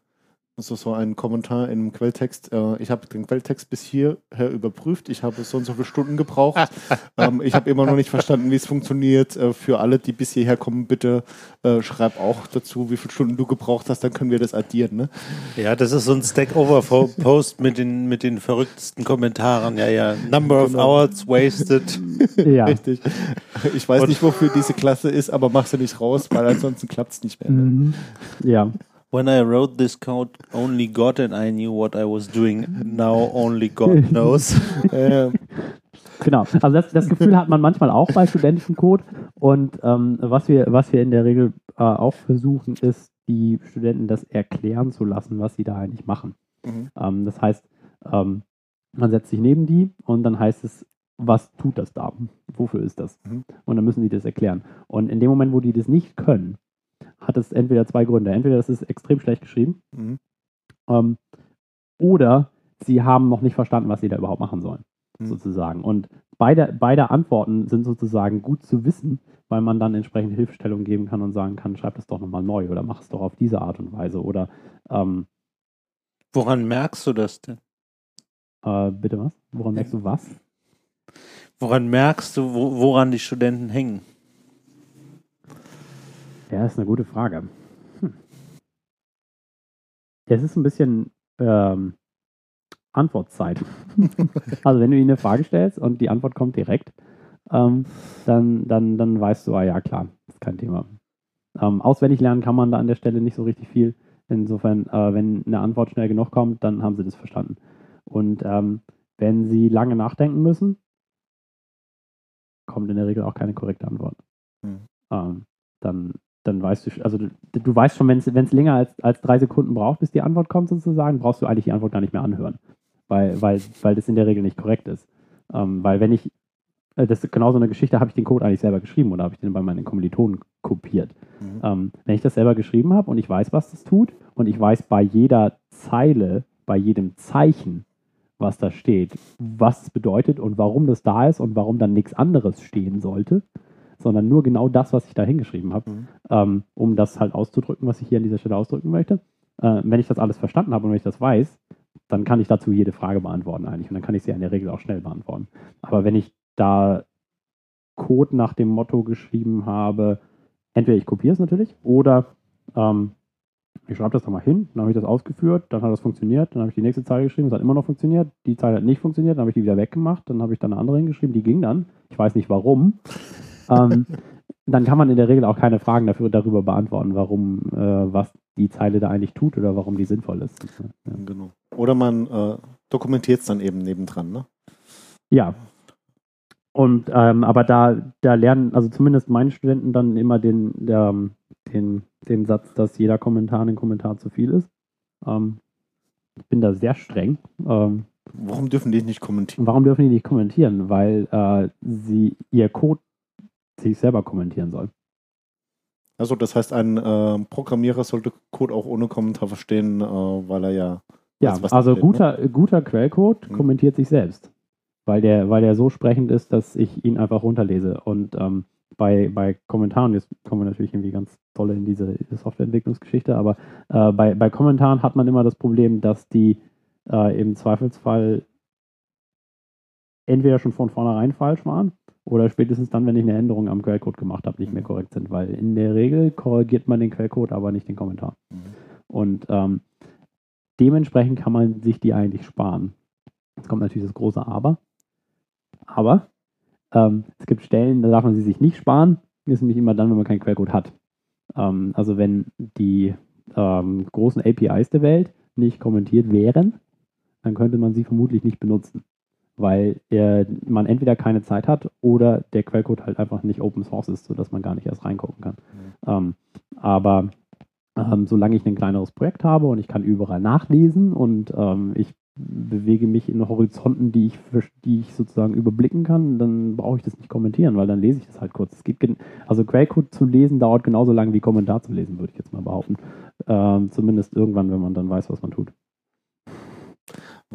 äh, so, so ein Kommentar im Quelltext. Äh, ich habe den Quelltext bis hierher überprüft. Ich habe so und so viele Stunden gebraucht. ähm, ich habe immer noch nicht verstanden, wie es funktioniert. Äh, für alle, die bis hierher kommen, bitte äh, schreib auch dazu, wie viele Stunden du gebraucht hast. Dann können wir das addieren. Ne? Ja, das ist so ein Stack Overflow-Post mit den, mit den verrücktesten Kommentaren. Ja, ja. Number of Genau. hours wasted. Ja. Richtig. Ich weiß Und- nicht, wofür diese Klasse ist, aber mach sie nicht raus, weil ansonsten klappt es nicht mehr. Ne? Mhm. Ja. When I wrote this code, only God and I knew what I was doing. Now only God knows. Genau. Also das, das Gefühl hat man manchmal auch bei studentischem Code. Und ähm, was, wir, was wir in der Regel äh, auch versuchen, ist, die Studenten das erklären zu lassen, was sie da eigentlich machen. mhm. Ähm, das heißt, ähm, man setzt sich neben die und dann heißt es, was tut das da? Wofür ist das? Mhm. Und dann müssen die das erklären. Und in dem Moment, wo die das nicht können, hat es entweder zwei Gründe. Entweder das ist extrem schlecht geschrieben Mhm. ähm, oder sie haben noch nicht verstanden, was sie da überhaupt machen sollen, Mhm. sozusagen. Und beide, beide Antworten sind sozusagen gut zu wissen, weil man dann entsprechend Hilfestellung geben kann und sagen kann, schreib das doch nochmal neu oder mach es doch auf diese Art und Weise oder ähm, Woran merkst du das denn? äh, bitte was? Woran merkst du was? Woran merkst du, wo, woran die Studenten hängen? Ja, ist eine gute Frage. Hm. Es ist ein bisschen ähm, Antwortzeit. also wenn du ihnen eine Frage stellst und die Antwort kommt direkt, ähm, dann, dann, dann weißt du, ah ja klar, ist kein Thema. Ähm, auswendig lernen kann man da an der Stelle nicht so richtig viel. Insofern, äh, wenn eine Antwort schnell genug kommt, dann haben sie das verstanden. Und ähm, wenn sie lange nachdenken müssen, kommt in der Regel auch keine korrekte Antwort. Hm. Ähm, dann, dann weißt du, also du, du weißt schon, wenn es länger als, als drei Sekunden braucht, bis die Antwort kommt sozusagen, brauchst du eigentlich die Antwort gar nicht mehr anhören, weil, weil, weil das in der Regel nicht korrekt ist. Ähm, weil wenn ich, äh, das ist genau so eine Geschichte, habe ich den Code eigentlich selber geschrieben oder habe ich den bei meinen Kommilitonen kopiert. Mhm. Ähm, wenn ich das selber geschrieben habe und ich weiß, was das tut und ich weiß bei jeder Zeile, bei jedem Zeichen, was da steht, was es bedeutet und warum das da ist und warum dann nichts anderes stehen sollte, sondern nur genau das, was ich da hingeschrieben habe, Mhm. ähm, um das halt auszudrücken, was ich hier an dieser Stelle ausdrücken möchte. Äh, wenn ich das alles verstanden habe und wenn ich das weiß, dann kann ich dazu jede Frage beantworten eigentlich und dann kann ich sie in der Regel auch schnell beantworten. Aber wenn ich da Code nach dem Motto geschrieben habe, entweder ich kopiere es natürlich oder ähm, ich schreibe das da mal hin, dann habe ich das ausgeführt, dann hat das funktioniert, dann habe ich die nächste Zeile geschrieben, es hat immer noch funktioniert, die Zeile hat nicht funktioniert, dann habe ich die wieder weggemacht, dann habe ich dann eine andere hingeschrieben, die ging dann, ich weiß nicht warum. Ähm, dann kann man in der Regel auch keine Fragen dafür, darüber beantworten, warum, äh, was die Zeile da eigentlich tut oder warum die sinnvoll ist. Ja. Genau. Oder man äh, dokumentiert es dann eben nebendran. Ne? Ja. Und ähm, aber da, da lernen, also zumindest meine Studenten dann immer den, der, den, den Satz, dass jeder Kommentar ein Kommentar zu viel ist. Ähm, ich bin da sehr streng. Ähm, Warum dürfen die nicht kommentieren? warum dürfen die nicht kommentieren? Weil äh, sie ihr Code sich selber kommentieren soll. Also das heißt, ein äh, Programmierer sollte Code auch ohne Kommentar verstehen, äh, weil er ja Ja, weiß, also steht, ne? guter, guter Quellcode Mhm. kommentiert sich selbst. Weil der, weil der so sprechend ist, dass ich ihn einfach runterlese. Und ähm, bei, bei Kommentaren, jetzt kommen wir natürlich irgendwie ganz toll in diese Softwareentwicklungsgeschichte, aber äh, bei, bei Kommentaren hat man immer das Problem, dass die äh, im Zweifelsfall entweder schon von vornherein falsch waren oder spätestens dann, wenn ich eine Änderung am Quellcode gemacht habe, nicht mehr korrekt sind, weil in der Regel korrigiert man den Quellcode, aber nicht den Kommentar. Mhm. Und ähm, dementsprechend kann man sich die eigentlich sparen. Jetzt kommt natürlich das große Aber. Aber ähm, es gibt Stellen, da darf man sie sich nicht sparen. Das ist nämlich immer dann, wenn man keinen Quellcode hat. Ähm, also wenn die ähm, großen APIs der Welt nicht kommentiert wären, dann könnte man sie vermutlich nicht benutzen. Weil äh, man entweder keine Zeit hat oder der Quellcode halt einfach nicht Open Source ist, sodass man gar nicht erst reingucken kann. Ähm, aber ähm, solange ich ein kleineres Projekt habe und ich kann überall nachlesen und ähm, ich bewege mich in Horizonten, die ich, die ich sozusagen überblicken kann, dann brauche ich das nicht kommentieren, weil dann lese ich das halt kurz. Es gen- also Quellcode zu lesen dauert genauso lange wie Kommentar zu lesen, würde ich jetzt mal behaupten. Ähm, zumindest irgendwann, wenn man dann weiß, was man tut.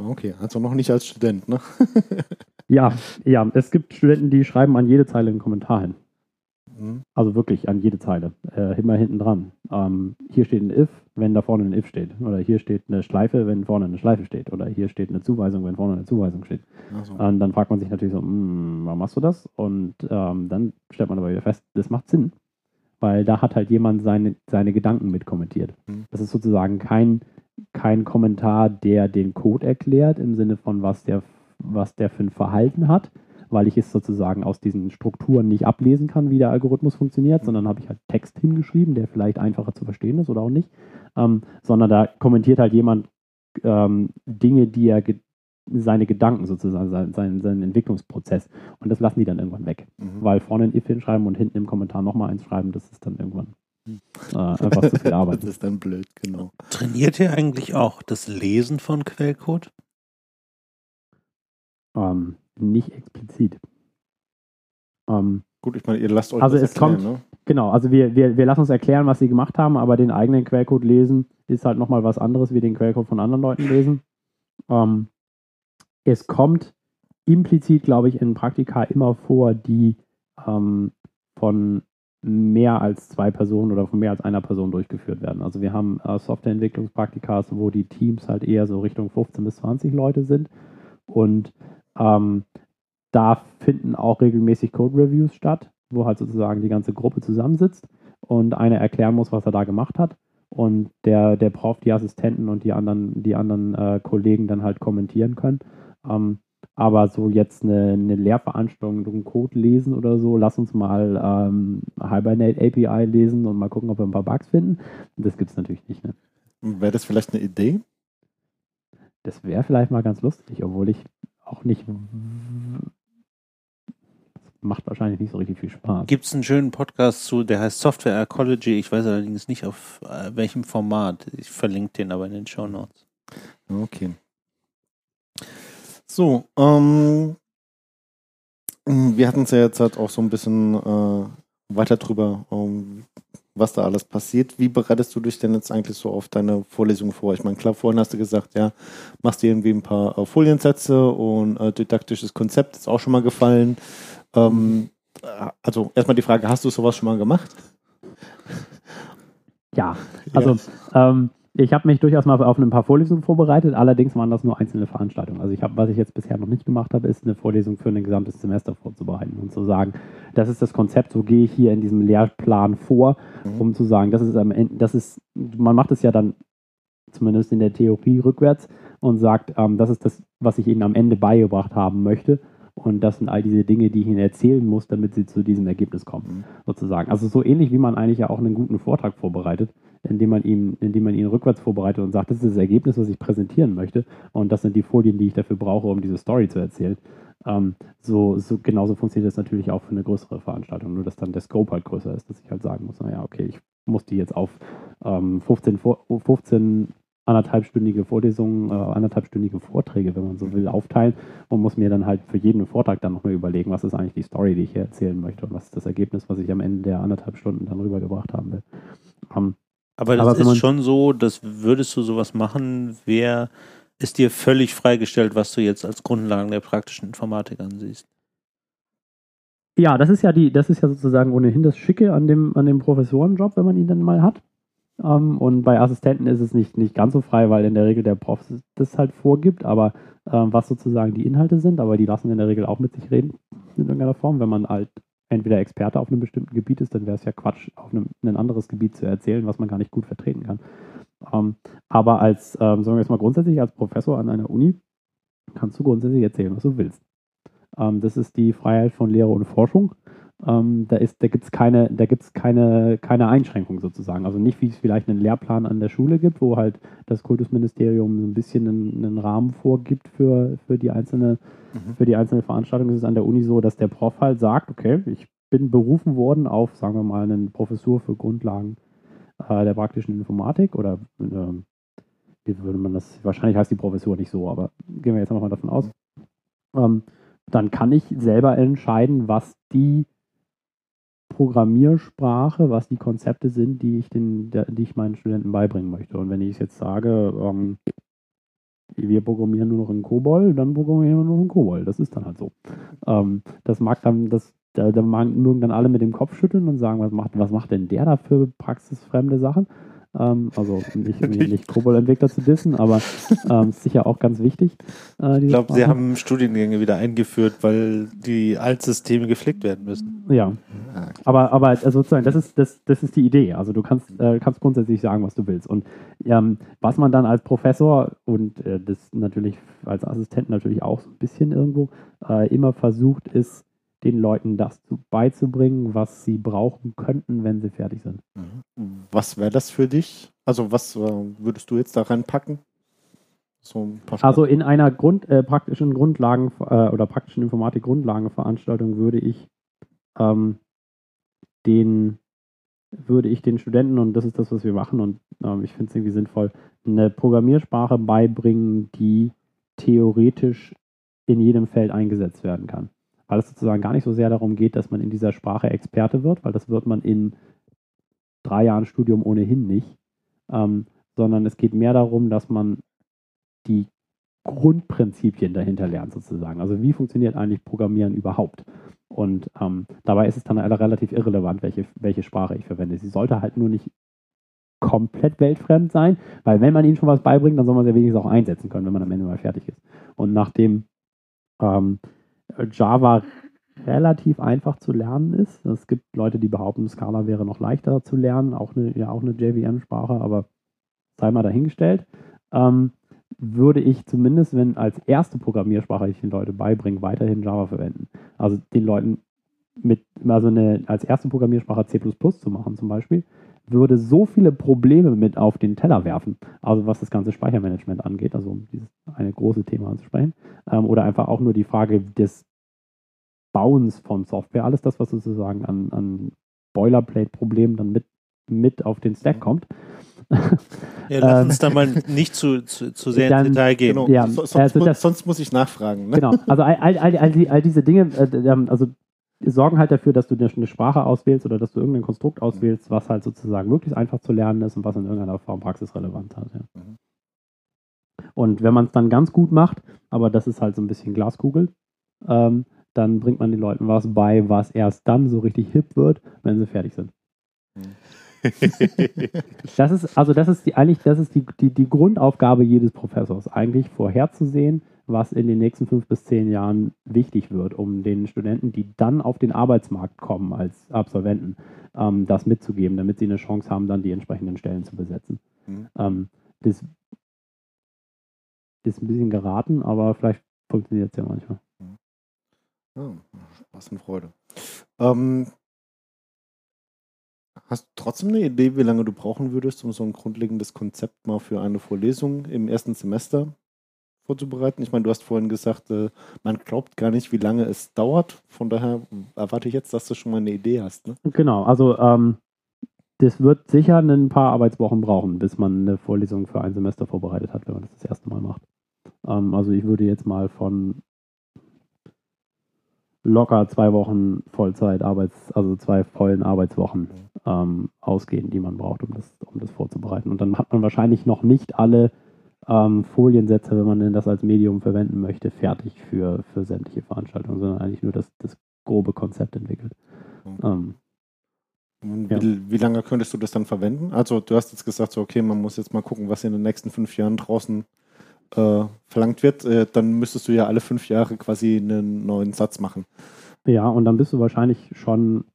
Okay, also noch nicht als Student, ne? Ja, ja, es gibt Studenten, die schreiben an jede Zeile einen Kommentar hin. Mhm. Also wirklich an jede Zeile. Äh, immer hinten dran. Ähm, hier steht ein if, wenn da vorne ein if steht. Oder hier steht eine Schleife, wenn vorne eine Schleife steht. Oder hier steht eine Zuweisung, wenn vorne eine Zuweisung steht. Also, Und dann fragt man sich natürlich so, "Hm, warum machst du das? Und ähm, dann stellt man aber wieder fest, das macht Sinn. Weil da hat halt jemand seine, seine Gedanken mit kommentiert. Mhm. Das ist sozusagen kein, kein Kommentar, der den Code erklärt, im Sinne von, was der, was der für ein Verhalten hat, weil ich es sozusagen aus diesen Strukturen nicht ablesen kann, wie der Algorithmus funktioniert, sondern habe ich halt Text hingeschrieben, der vielleicht einfacher zu verstehen ist oder auch nicht. Ähm, sondern da kommentiert halt jemand ähm, Dinge, die er ge seine Gedanken sozusagen, sein, sein, seinen Entwicklungsprozess. Und das lassen die dann irgendwann weg. mhm. Weil vorne ein if hinschreiben und hinten im Kommentar nochmal eins schreiben, das ist dann irgendwann äh, einfach zu viel Arbeit. das ist dann blöd, genau. Trainiert ihr eigentlich auch das Lesen von Quellcode? Ähm, nicht explizit. Ähm, Gut, ich meine, ihr lasst euch Also das es erklären, kommt- ne? genau, also wir, wir, wir lassen uns erklären, was sie gemacht haben, aber den eigenen Quellcode lesen ist halt nochmal was anderes, wie den Quellcode von anderen Leuten lesen. Ähm, es kommt implizit, glaube ich, in Praktika immer vor, die ähm, von mehr als zwei Personen oder von mehr als einer Person durchgeführt werden. Also wir haben äh, Softwareentwicklungspraktikas, wo die Teams halt eher so Richtung 15 bis 20 Leute sind und ähm, da finden auch regelmäßig Code-Reviews statt, wo halt sozusagen die ganze Gruppe zusammensitzt und einer erklären muss, was er da gemacht hat. Und der, der Prof, die Assistenten und die anderen, die anderen äh, Kollegen dann halt kommentieren können. Ähm, aber so jetzt eine, eine Lehrveranstaltung, einen Code lesen oder so, lass uns mal ähm, Hibernate API lesen und mal gucken, ob wir ein paar Bugs finden. Das gibt es natürlich nicht. Ne? Wäre das vielleicht eine Idee? Das wäre vielleicht mal ganz lustig, obwohl ich auch nicht. Macht wahrscheinlich nicht so richtig viel Spaß. Gibt es einen schönen Podcast zu, der heißt Software Ecology. Ich weiß allerdings nicht auf äh, welchem Format. Ich verlinke den aber in den Show Notes. Okay. So, ähm, wir hatten es ja jetzt halt auch so ein bisschen äh, weiter drüber, ähm, was da alles passiert. Wie bereitest du dich denn jetzt eigentlich so auf deine Vorlesung vor? Ich meine, klar, vorhin hast du gesagt, ja, machst dir irgendwie ein paar äh, Foliensätze und äh, didaktisches Konzept ist auch schon mal gefallen. Ähm, äh, also erstmal die Frage, hast du sowas schon mal gemacht? Ja, also ähm, ich habe mich durchaus mal auf ein paar Vorlesungen vorbereitet, allerdings waren das nur einzelne Veranstaltungen. Also ich habe, was ich jetzt bisher noch nicht gemacht habe, ist eine Vorlesung für ein gesamtes Semester vorzubereiten und zu sagen, das ist das Konzept, so gehe ich hier in diesem Lehrplan vor, Mhm. um zu sagen, das ist am Ende, das ist, man macht es ja dann zumindest in der Theorie rückwärts und sagt, ähm, das ist das, was ich Ihnen am Ende beigebracht haben möchte. Und das sind all diese Dinge, die ich Ihnen erzählen muss, damit Sie zu diesem Ergebnis kommen, Mhm. sozusagen. Also so ähnlich wie man eigentlich ja auch einen guten Vortrag vorbereitet, indem man ihn, indem man ihn rückwärts vorbereitet und sagt, das ist das Ergebnis, was ich präsentieren möchte. Und das sind die Folien, die ich dafür brauche, um diese Story zu erzählen. Ähm, so, so genauso funktioniert das natürlich auch für eine größere Veranstaltung, nur dass dann der Scope halt größer ist, dass ich halt sagen muss, naja, okay, ich muss die jetzt auf ähm, 15, Vor 15 anderthalbstündige Vorlesungen, äh, anderthalbstündige Vorträge, wenn man so will, aufteilen und muss mir dann halt für jeden Vortrag dann nochmal überlegen, was ist eigentlich die Story, die ich hier erzählen möchte und was ist das Ergebnis, was ich am Ende der anderthalb Stunden dann rübergebracht haben will. Ähm, Aber das Aber ist schon so, dass würdest du sowas machen, wäre ist dir völlig freigestellt, was du jetzt als Grundlagen der praktischen Informatik ansiehst. ja, das ist ja die, das ist ja sozusagen ohnehin das Schicke an dem, an dem Professorenjob, wenn man ihn dann mal hat. Ähm, und bei Assistenten ist es nicht, nicht ganz so frei, weil in der Regel der Prof das halt vorgibt, aber ähm, was sozusagen die Inhalte sind, aber die lassen in der Regel auch mit sich reden in irgendeiner Form. Wenn man halt entweder Experte auf einem bestimmten Gebiet ist, dann wäre es ja Quatsch, auf einem, ein anderes Gebiet zu erzählen, was man gar nicht gut vertreten kann. Ähm, aber als, ähm, sagen wir jetzt mal grundsätzlich, als Professor an einer Uni kannst du grundsätzlich erzählen, was du willst. Ähm, das ist die Freiheit von Lehre und Forschung. Ähm, da da gibt es keine, da gibt's keine, keine Einschränkung sozusagen. Also nicht, wie es vielleicht einen Lehrplan an der Schule gibt, wo halt das Kultusministerium so ein bisschen einen, einen Rahmen vorgibt für, für, die einzelne, mhm. für die einzelne Veranstaltung. Es ist an der Uni so, dass der Prof halt sagt, okay, ich bin berufen worden auf, sagen wir mal, eine Professur für Grundlagen äh, der praktischen Informatik oder äh, wie würde man das, wahrscheinlich heißt die Professur nicht so, aber gehen wir jetzt mal davon aus. Ähm, dann kann ich selber entscheiden, was die Programmiersprache, was die Konzepte sind, die ich, den, die ich meinen Studenten beibringen möchte. Und wenn ich jetzt sage, ähm, wir programmieren nur noch in COBOL, dann programmieren wir nur noch in COBOL. Das ist dann halt so. Ähm, das mag dann, das, da, da mögen dann alle mit dem Kopf schütteln und sagen, was macht, was macht denn der da für praxisfremde Sachen? Ähm, also nicht, nicht Kobol-Entwickler zu dissen, aber ähm, sicher auch ganz wichtig. Äh, ich glaube, sie haben Studiengänge wieder eingeführt, weil die Altsysteme gepflegt werden müssen. Ja. Aber, aber also sozusagen, das ist, das, das ist die Idee. Also du kannst, äh, kannst grundsätzlich sagen, was du willst. Und ähm, was man dann als Professor und äh, das natürlich als Assistent natürlich auch so ein bisschen irgendwo äh, immer versucht, ist, den Leuten das zu, beizubringen, was sie brauchen könnten, wenn sie fertig sind. Mhm. Was wäre das für dich? Also was äh, würdest du jetzt da reinpacken? So also in einer Grund, äh, praktischen Grundlagen äh, oder praktischen Informatik-Grundlagenveranstaltung würde ich ähm, den würde ich den Studenten, und das ist das, was wir machen, und ähm, ich finde es irgendwie sinnvoll, eine Programmiersprache beibringen, die theoretisch in jedem Feld eingesetzt werden kann. Weil es sozusagen gar nicht so sehr darum geht, dass man in dieser Sprache Experte wird, weil das wird man in drei Jahren Studium ohnehin nicht, ähm, sondern es geht mehr darum, dass man die Grundprinzipien dahinter lernt sozusagen. Also wie funktioniert eigentlich Programmieren überhaupt? Und ähm, dabei ist es dann relativ irrelevant, welche, welche Sprache ich verwende. Sie sollte halt nur nicht komplett weltfremd sein, weil wenn man ihnen schon was beibringt, dann soll man sie wenigstens auch einsetzen können, wenn man am Ende mal fertig ist. Und nachdem ähm, Java relativ einfach zu lernen ist. Es gibt Leute, die behaupten, Scala wäre noch leichter zu lernen, auch eine, ja eine JVM-Sprache, aber sei mal dahingestellt. Ähm, würde ich zumindest, wenn als erste Programmiersprache ich den Leuten beibringe, weiterhin Java verwenden. Also den Leuten mit, also eine, als erste Programmiersprache C zu machen zum Beispiel, würde so viele Probleme mit auf den Teller werfen. Also was das ganze Speichermanagement angeht, also um dieses eine große Thema anzusprechen. Ähm, oder einfach auch nur die Frage des Bauens von Software, alles das, was sozusagen an, an Boilerplate-Problemen dann mit, mit auf den Stack kommt. Ja, lass uns da mal nicht zu, zu, zu sehr dann, ins Detail gehen. Genau. Ja, sonst, also das, sonst, muss ich nachfragen. Ne? Genau, also all, all, all, all, die, all diese Dinge, äh, ähm, also sorgen halt dafür, dass du eine Sprache auswählst oder dass du irgendein Konstrukt auswählst, was halt sozusagen möglichst einfach zu lernen ist und was in irgendeiner Form praxisrelevant hat. Ja. Mhm. Und wenn man es dann ganz gut macht, aber das ist halt so ein bisschen Glaskugel, ähm, dann bringt man den Leuten was bei, was erst dann so richtig hip wird, wenn sie fertig sind. Mhm. das ist, also das ist die, eigentlich, das ist die, die, die Grundaufgabe jedes Professors, eigentlich vorherzusehen, was in den nächsten fünf bis zehn Jahren wichtig wird, um den Studenten, die dann auf den Arbeitsmarkt kommen als Absolventen, ähm, das mitzugeben, damit sie eine Chance haben, dann die entsprechenden Stellen zu besetzen. Mhm. Ähm, das ist ein bisschen geraten, aber vielleicht funktioniert es ja manchmal. Oh, Spaß und Freude. Ähm, hast du trotzdem eine Idee, wie lange du brauchen würdest, um so ein grundlegendes Konzept mal für eine Vorlesung im ersten Semester vorzubereiten? Ich meine, du hast vorhin gesagt, äh, man glaubt gar nicht, wie lange es dauert. Von daher erwarte ich jetzt, dass du schon mal eine Idee hast. Ne? Genau, also ähm, das wird sicher ein paar Arbeitswochen brauchen, bis man eine Vorlesung für ein Semester vorbereitet hat, wenn man das das erste Mal macht. Ähm, also ich würde jetzt mal von locker zwei Wochen Vollzeit Arbeits, also zwei vollen Arbeitswochen ähm, ausgehen, die man braucht, um das, um das vorzubereiten. Und dann hat man wahrscheinlich noch nicht alle ähm, Foliensätze, wenn man denn das als Medium verwenden möchte, fertig für, für sämtliche Veranstaltungen, sondern eigentlich nur das, das grobe Konzept entwickelt. Ähm, wie, Wie, wie, lange könntest du das dann verwenden? Also du hast jetzt gesagt, so, okay, man muss jetzt mal gucken, was in den nächsten fünf Jahren draußen äh, verlangt wird. Äh, dann müsstest du ja alle fünf Jahre quasi einen neuen Satz machen. Ja, und dann bist du wahrscheinlich schon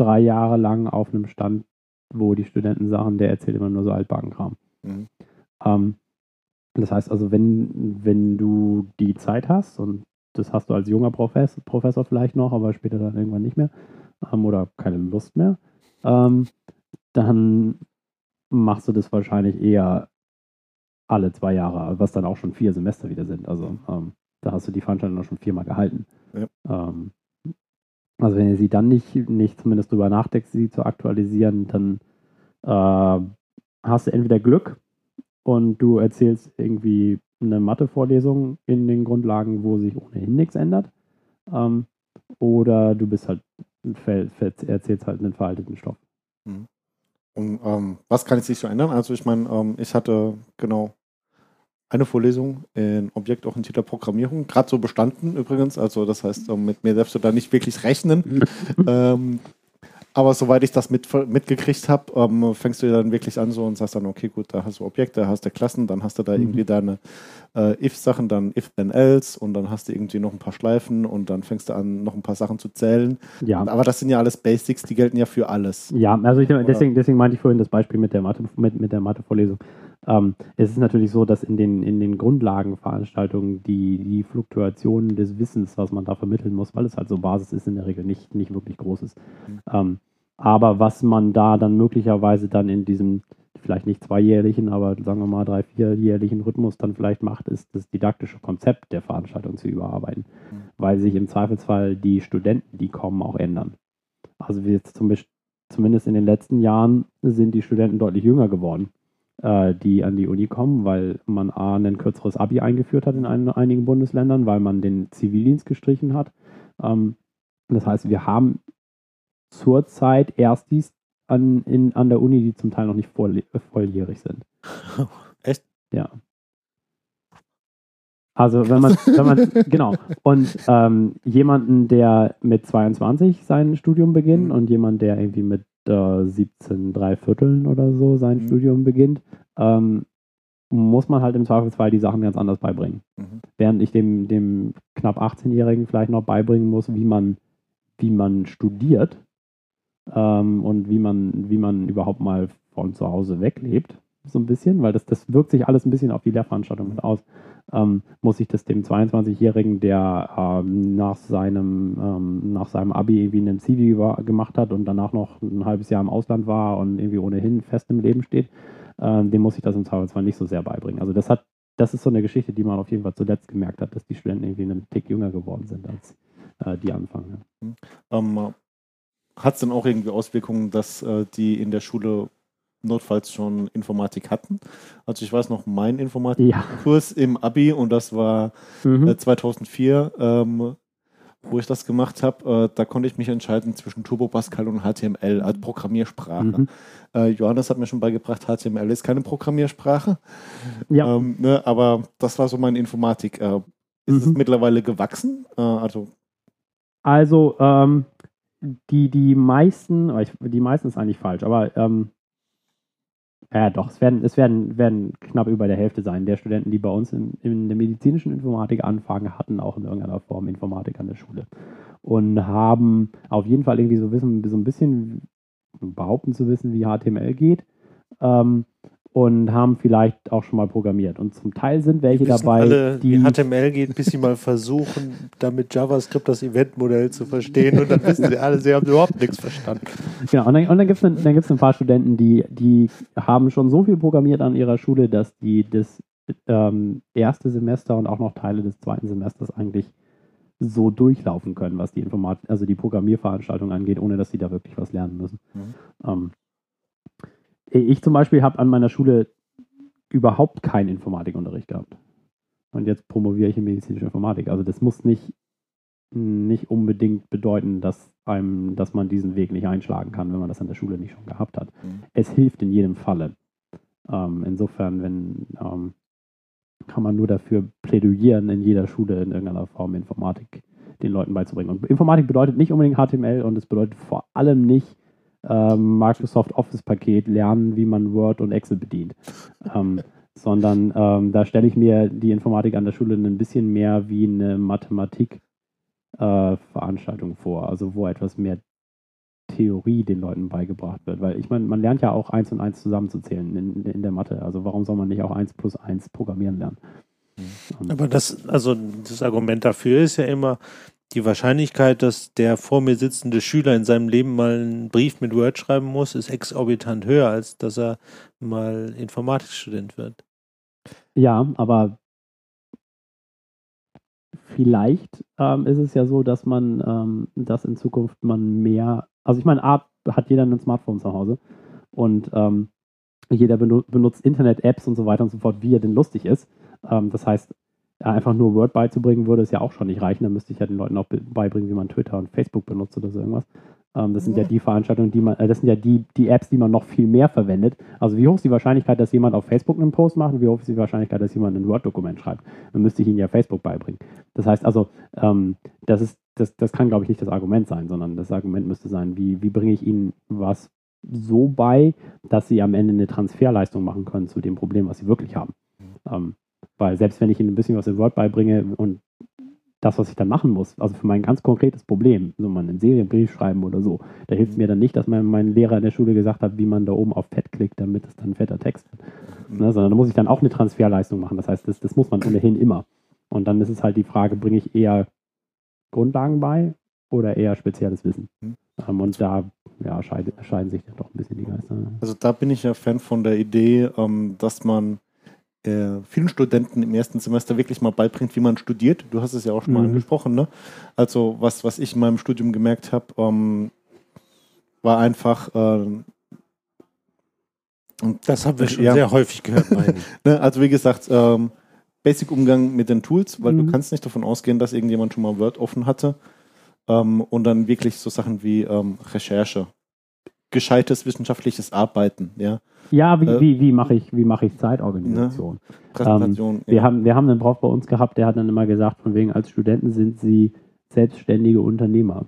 drei Jahre lang auf einem Stand, wo die Studenten sagen, der erzählt immer nur so Altbagenkram. Mhm. Ähm, das heißt also, wenn, wenn du die Zeit hast, und das hast du als junger Professor, Professor vielleicht noch, aber später dann irgendwann nicht mehr, ähm, oder keine Lust mehr, ähm, dann machst du das wahrscheinlich eher alle zwei Jahre, was dann auch schon vier Semester wieder sind. Also ähm, da hast du die Veranstaltung auch schon viermal gehalten. Ja. Ähm, also wenn ihr sie dann nicht, nicht zumindest drüber nachdenkt, sie zu aktualisieren, dann äh, hast du entweder Glück und du erzählst irgendwie eine Mathevorlesung in den Grundlagen, wo sich ohnehin nichts ändert. Ähm, oder du bist halt, erzählst halt einen veralteten Stoff. Mhm. Und ähm, was kann sich so ändern? Also ich meine, ähm, ich hatte genau eine Vorlesung in objektorientierter Programmierung, gerade so bestanden übrigens. Also das heißt, mit mir darfst du da nicht wirklich rechnen. ähm, aber soweit ich das mit, mitgekriegt habe, ähm, fängst du dann wirklich an so und sagst dann, okay, gut, da hast du Objekte, hast du Klassen, dann hast du da mhm. irgendwie deine äh, if-Sachen, dann if, then, else und dann hast du irgendwie noch ein paar Schleifen und dann fängst du an, noch ein paar Sachen zu zählen. Ja. Aber das sind ja alles Basics, die gelten ja für alles. Ja, also ich, deswegen, deswegen meinte ich vorhin das Beispiel mit der Mathe, mit, mit der Mathe-Vorlesung. Ähm, es ist natürlich so, dass in den, in den Grundlagenveranstaltungen die, die Fluktuationen des Wissens, was man da vermitteln muss, weil es halt so Basis ist, in der Regel nicht, nicht wirklich groß ist. Mhm. Ähm, aber was man da dann möglicherweise dann in diesem, vielleicht nicht zweijährlichen, aber sagen wir mal drei, vierjährlichen Rhythmus dann vielleicht macht, ist das didaktische Konzept der Veranstaltung zu überarbeiten, mhm. weil sich im Zweifelsfall die Studenten, die kommen, auch ändern. Also wir jetzt zum Beispiel, zumindest in den letzten Jahren sind die Studenten deutlich jünger geworden die an die Uni kommen, weil man A, ein kürzeres Abi eingeführt hat in ein, einigen Bundesländern, weil man den Zivildienst gestrichen hat. Ähm, das heißt, wir haben zurzeit Erstis an, in, an der Uni, die zum Teil noch nicht voll, volljährig sind. Echt? Ja. Also wenn man, wenn man genau. Und ähm, jemanden, der mit 22 sein Studium beginnt mhm. und jemand, der irgendwie mit äh, 17 drei Vierteln oder so sein mhm. Studium beginnt, ähm, muss man halt im Zweifelsfall die Sachen ganz anders beibringen. Mhm. Während ich dem, dem knapp 18-Jährigen vielleicht noch beibringen muss, wie man, wie man studiert ähm, und wie man, wie man überhaupt mal von zu Hause weglebt, so ein bisschen, weil das, das wirkt sich alles ein bisschen auf die Lehrveranstaltung mit aus ähm, muss ich das dem 22-Jährigen, der ähm, nach, seinem, ähm, nach seinem Abi irgendwie einen Zivi gemacht hat und danach noch ein halbes Jahr im Ausland war und irgendwie ohnehin fest im Leben steht, ähm, dem muss ich das im Zweifelsfall nicht so sehr beibringen. Also das hat, das ist so eine Geschichte, die man auf jeden Fall zuletzt gemerkt hat, dass die Studenten irgendwie einen Tick jünger geworden sind als äh, die anfangen. Mhm. Ähm, hat es denn auch irgendwie Auswirkungen, dass äh, die in der Schule notfalls schon Informatik hatten. Also ich weiß noch, mein Informatikkurs ja. im Abi und das war mhm. äh, 2004, ähm, wo ich das gemacht habe. Äh, da konnte ich mich entscheiden zwischen Turbo Pascal und HTML als Programmiersprache. Mhm. Äh, Johannes hat mir schon beigebracht, HTML ist keine Programmiersprache. Ja. Ähm, ne, aber das war so meine Informatik. Äh, ist mhm. es mittlerweile gewachsen? Äh, also also ähm, die, die meisten, die meisten ist eigentlich falsch, aber ähm, ja, doch, es werden, es werden, werden knapp über der Hälfte sein der Studenten, die bei uns in, in der medizinischen Informatik anfangen, hatten auch in irgendeiner Form Informatik an der Schule. Und haben auf jeden Fall irgendwie so wissen, so ein bisschen behaupten zu wissen, wie HTML geht. Ähm, und haben vielleicht auch schon mal programmiert. Und zum Teil sind welche dabei, alle, die HTML geht, bis sie mal versuchen, damit JavaScript das Eventmodell zu verstehen und dann wissen sie alle, sie haben überhaupt nichts verstanden. Genau, und dann, und dann gibt es dann gibt's ein paar Studenten, die, die haben schon so viel programmiert an ihrer Schule, dass die das ähm, erste Semester und auch noch Teile des zweiten Semesters eigentlich so durchlaufen können, was die Informatik, also die Programmierveranstaltung angeht, ohne dass sie da wirklich was lernen müssen. Mhm. Ähm, ich zum Beispiel habe an meiner Schule überhaupt keinen Informatikunterricht gehabt. Und jetzt promoviere ich in medizinische Informatik. Also das muss nicht, nicht unbedingt bedeuten, dass einem, dass man diesen Weg nicht einschlagen kann, wenn man das an der Schule nicht schon gehabt hat. Mhm. Es hilft in jedem Falle. Ähm, insofern, wenn ähm, kann man nur dafür plädieren, in jeder Schule in irgendeiner Form Informatik den Leuten beizubringen. Und Informatik bedeutet nicht unbedingt HTML und es bedeutet vor allem nicht äh, Microsoft Office-Paket lernen, wie man Word und Excel bedient. Ähm, sondern ähm, da stelle ich mir die Informatik an der Schule ein bisschen mehr wie eine Mathematik-Veranstaltung äh, vor, also wo etwas mehr Theorie den Leuten beigebracht wird. Weil ich meine, man lernt ja auch eins und eins zusammenzuzählen in, in der Mathe. Also warum soll man nicht auch eins plus eins programmieren lernen? Mhm. Aber das, also das Argument dafür ist ja immer, die Wahrscheinlichkeit, dass der vor mir sitzende Schüler in seinem Leben mal einen Brief mit Word schreiben muss, ist exorbitant höher, als dass er mal Informatikstudent wird. Ja, aber vielleicht ähm, ist es ja so, dass man, ähm, dass in Zukunft man mehr, also ich meine, A, hat jeder ein Smartphone zu Hause und ähm, jeder benutzt Internet-Apps und so weiter und so fort, wie er denn lustig ist. Ähm, das heißt, einfach nur Word beizubringen würde es ja auch schon nicht reichen. Da müsste ich ja den Leuten auch beibringen, wie man Twitter und Facebook benutzt oder so irgendwas. Ähm, das sind ja. ja die Veranstaltungen, die man, äh, das sind ja die, die Apps, die man noch viel mehr verwendet. Also wie hoch ist die Wahrscheinlichkeit, dass jemand auf Facebook einen Post macht und wie hoch ist die Wahrscheinlichkeit, dass jemand ein Word-Dokument schreibt? Dann müsste ich ihnen ja Facebook beibringen. Das heißt also, ähm, das ist, das, das kann, glaube ich, nicht das Argument sein, sondern das Argument müsste sein, wie, wie bringe ich ihnen was so bei, dass sie am Ende eine Transferleistung machen können zu dem Problem, was sie wirklich haben. Mhm. Ähm, weil selbst wenn ich ihnen ein bisschen was in Word beibringe und das, was ich dann machen muss, also für mein ganz konkretes Problem, so mal einen Serienbrief schreiben oder so, da hilft mir dann nicht, dass mein, mein Lehrer in der Schule gesagt hat, wie man da oben auf Fett klickt, damit es dann fetter Text wird. Mhm. Ne, sondern da muss ich dann auch eine Transferleistung machen. Das heißt, das, das muss man ohnehin immer. Und dann ist es halt die Frage, bringe ich eher Grundlagen bei oder eher spezielles Wissen? Mhm. Ähm, und da ja, scheiden, scheiden sich dann doch ein bisschen die Geister. Also da bin ich ja Fan von der Idee, ähm, dass man äh, vielen Studenten im ersten Semester wirklich mal beibringt, wie man studiert. Du hast es ja auch schon mhm. mal angesprochen. Ne? Also was, was ich in meinem Studium gemerkt habe, ähm, war einfach. Äh, das haben wir schon ja. sehr häufig gehört. ne? Also wie gesagt, ähm, Basic-Umgang mit den Tools, weil mhm. du kannst nicht davon ausgehen, dass irgendjemand schon mal Word offen hatte. Ähm, und dann wirklich so Sachen wie ähm, Recherche, gescheites wissenschaftliches Arbeiten, ja. Ja, wie, äh, wie, wie mache ich, wie mache ich Zeitorganisation? Ne? Präsentation. Ähm, wir, ja. haben, wir haben einen Prof bei uns gehabt, der hat dann immer gesagt, von wegen als Studenten sind sie selbstständige Unternehmer.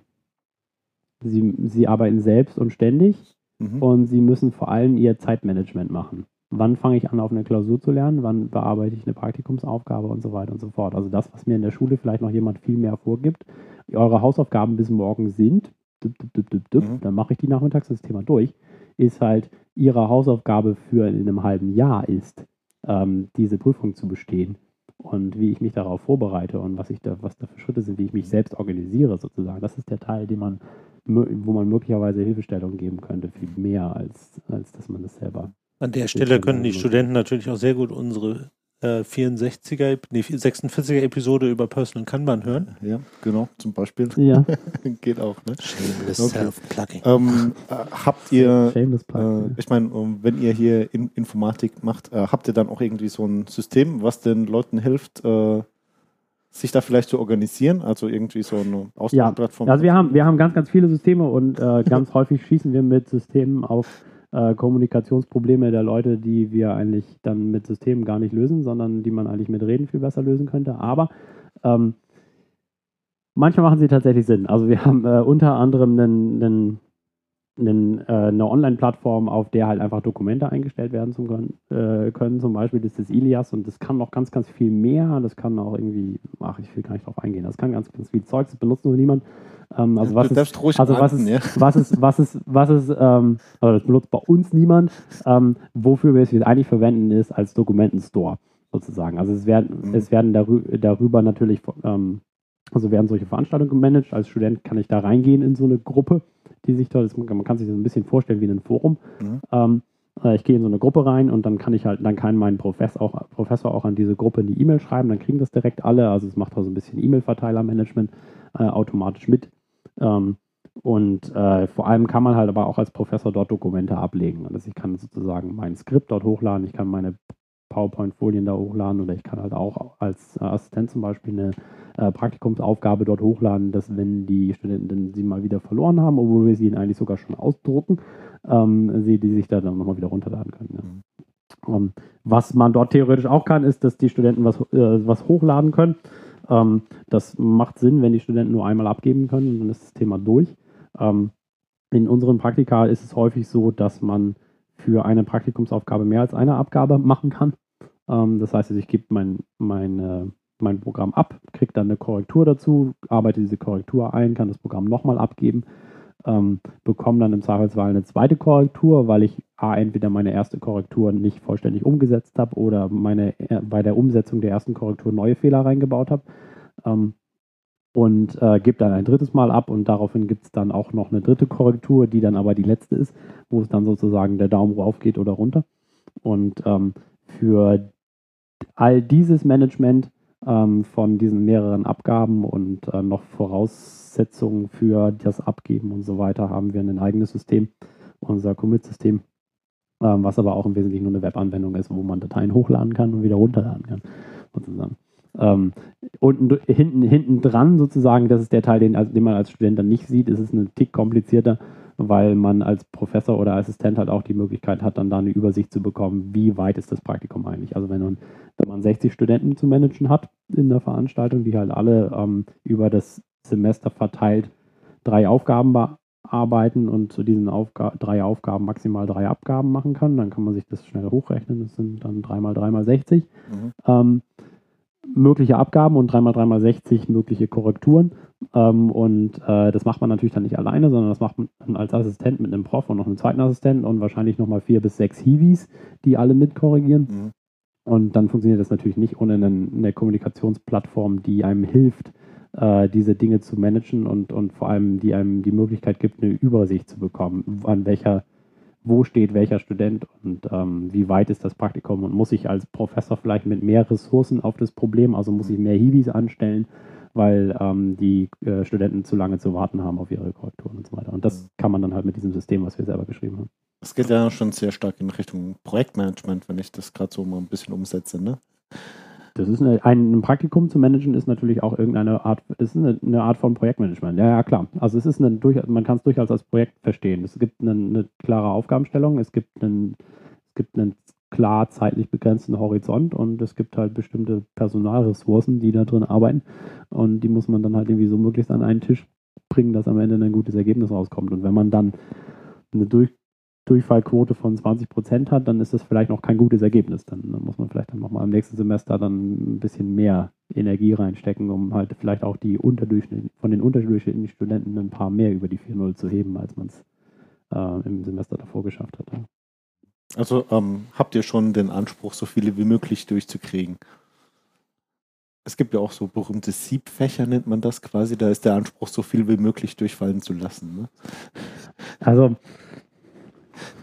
Sie, sie arbeiten selbst und ständig mhm. und sie müssen vor allem ihr Zeitmanagement machen. Wann fange ich an, auf eine Klausur zu lernen? Wann bearbeite ich eine Praktikumsaufgabe und so weiter und so fort? Also das, was mir in der Schule vielleicht noch jemand viel mehr vorgibt. Eure Hausaufgaben bis morgen sind, mhm. dann mache ich die nachmittags das Thema durch, ist halt ihre Hausaufgabe für in einem halben Jahr ist, ähm, diese Prüfung zu bestehen und wie ich mich darauf vorbereite und was ich da, was da für Schritte sind, wie ich mich selbst organisiere sozusagen. Das ist der Teil, den man, wo man möglicherweise Hilfestellung geben könnte, viel mehr als, als dass man das selber. An der Stelle können die Studenten natürlich auch sehr gut unsere 64er, nee, 46er Episode über Personal Kanban hören. Ja, genau, zum Beispiel. Ja. Geht auch, ne? Shameless okay. Self-Plugging. Ähm, äh, habt ihr, äh, ich meine, wenn ihr hier in Informatik macht, äh, habt ihr dann auch irgendwie so ein System, was den Leuten hilft, äh, sich da vielleicht zu organisieren, also irgendwie so eine Austauschplattform? Ja, also wir haben, wir haben ganz, ganz viele Systeme und äh, ganz häufig schießen wir mit Systemen auf äh, Kommunikationsprobleme der Leute, die wir eigentlich dann mit Systemen gar nicht lösen, sondern die man eigentlich mit Reden viel besser lösen könnte. Aber ähm, manchmal machen sie tatsächlich Sinn. Also wir haben äh, unter anderem einen, einen einen, äh, eine Online-Plattform, auf der halt einfach Dokumente eingestellt werden zum können, äh, können. Zum Beispiel das ist Ilias und das kann noch ganz, ganz viel mehr. Das kann auch irgendwie, ach, ich will gar nicht drauf eingehen. Das kann ganz, ganz viel Zeug, das benutzt nur niemand. Ähm, also was ist, also was ist, was ist, was ist, was ist, ähm, also das benutzt bei uns niemand. Ähm, wofür wir es eigentlich verwenden, ist als Dokumentenstore sozusagen. Also es werden, mhm. es werden darü darüber natürlich, ähm, also werden solche Veranstaltungen gemanagt. Als Student kann ich da reingehen in so eine Gruppe die sich dort, man kann sich das ein bisschen vorstellen wie ein Forum. Mhm. Ähm, äh, ich gehe in so eine Gruppe rein und dann kann ich halt, dann kann mein Professor auch, Professor auch an diese Gruppe eine E-Mail schreiben, dann kriegen das direkt alle. Also es macht auch so ein bisschen E-Mail-Verteiler-Management äh, automatisch mit. Ähm, und äh, vor allem kann man halt aber auch als Professor dort Dokumente ablegen. Also ich kann sozusagen mein Skript dort hochladen, ich kann meine PowerPoint-Folien da hochladen oder ich kann halt auch als äh, Assistent zum Beispiel eine äh, Praktikumsaufgabe dort hochladen, dass wenn die Studenten sie mal wieder verloren haben, obwohl wir sie ihnen eigentlich sogar schon ausdrucken, ähm, sie die sich da dann nochmal wieder runterladen können. Ja. Mhm. Um, ähm, was man dort theoretisch auch kann, ist, dass die Studenten was, äh, was hochladen können. Ähm, das macht Sinn, wenn die Studenten nur einmal abgeben können, dann ist das Thema durch. Ähm, in unseren Praktika ist es häufig so, dass man für eine Praktikumsaufgabe mehr als eine Abgabe machen kann. Ähm, das heißt, ich gebe mein, mein, mein Programm ab, kriege dann eine Korrektur dazu, arbeite diese Korrektur ein, kann das Programm nochmal abgeben, ähm, bekomme dann im Zweifelsfall eine zweite Korrektur, weil ich A, entweder meine erste Korrektur nicht vollständig umgesetzt habe oder meine, äh, bei der Umsetzung der ersten Korrektur neue Fehler reingebaut habe. Ähm, und äh, gebe dann ein drittes Mal ab und daraufhin gibt es dann auch noch eine dritte Korrektur, die dann aber die letzte ist, wo es dann sozusagen der Daumen rauf geht oder runter. Und ähm, für all dieses Management ähm, von diesen mehreren Abgaben und äh, noch Voraussetzungen für das Abgeben und so weiter haben wir ein eigenes System, unser Commit-System, ähm, was aber auch im Wesentlichen nur eine Webanwendung ist, wo man Dateien hochladen kann und wieder runterladen kann. Sozusagen. Ähm, unten, hinten, hinten dran sozusagen, das ist der Teil, den, den man als Student dann nicht sieht, ist es ein Tick komplizierter, weil man als Professor oder Assistent halt auch die Möglichkeit hat, dann da eine Übersicht zu bekommen, wie weit ist das Praktikum eigentlich. Also wenn man, wenn man 60 Studenten zu managen hat in der Veranstaltung, die halt alle ähm, über das Semester verteilt drei Aufgaben bearbeiten und zu diesen Aufga drei Aufgaben maximal drei Abgaben machen kann, dann kann man sich das schnell hochrechnen. Das sind dann dreimal dreimal 60. Mhm. Ähm, mögliche Abgaben und 3x3x60 mögliche Korrekturen. Ähm, und äh, das macht man natürlich dann nicht alleine, sondern das macht man als Assistent mit einem Prof und noch einem zweiten Assistenten und wahrscheinlich nochmal vier bis sechs Hiwis, die alle mitkorrigieren. Mhm. Und dann funktioniert das natürlich nicht ohne eine, eine Kommunikationsplattform, die einem hilft, äh, diese Dinge zu managen und, und vor allem die einem die Möglichkeit gibt, eine Übersicht zu bekommen, an welcher wo steht welcher Student und ähm, wie weit ist das Praktikum und muss ich als Professor vielleicht mit mehr Ressourcen auf das Problem, also muss ich mehr Hiwis anstellen, weil ähm, die äh, Studenten zu lange zu warten haben auf ihre Korrekturen und so weiter. Und das kann man dann halt mit diesem System, was wir selber geschrieben haben. Das geht ja schon sehr stark in Richtung Projektmanagement, wenn ich das gerade so mal ein bisschen umsetze, ne? Das ist eine, ein, Praktikum zu managen ist natürlich auch irgendeine Art, ist eine, eine, Art von Projektmanagement. Ja, ja, klar. Also es ist eine, man kann es durchaus als Projekt verstehen. Es gibt eine, eine klare Aufgabenstellung, es gibt einen, es gibt einen klar zeitlich begrenzten Horizont und es gibt halt bestimmte Personalressourcen, die da drin arbeiten und die muss man dann halt irgendwie so möglichst an einen Tisch bringen, dass am Ende ein gutes Ergebnis rauskommt. Und wenn man dann eine durch, Durchfallquote von 20 Prozent hat, dann ist das vielleicht noch kein gutes Ergebnis. Dann, dann muss man vielleicht dann nochmal im nächsten Semester dann ein bisschen mehr Energie reinstecken, um halt vielleicht auch die Unterdurchschnitt, von den unterdurchschnittlichen Studenten ein paar mehr über die 4.0 zu heben, als man es äh, im Semester davor geschafft hat. Also ähm, habt ihr schon den Anspruch, so viele wie möglich durchzukriegen? Es gibt ja auch so berühmte Siebfächer, nennt man das quasi. Da ist der Anspruch, so viel wie möglich durchfallen zu lassen. Ne? Also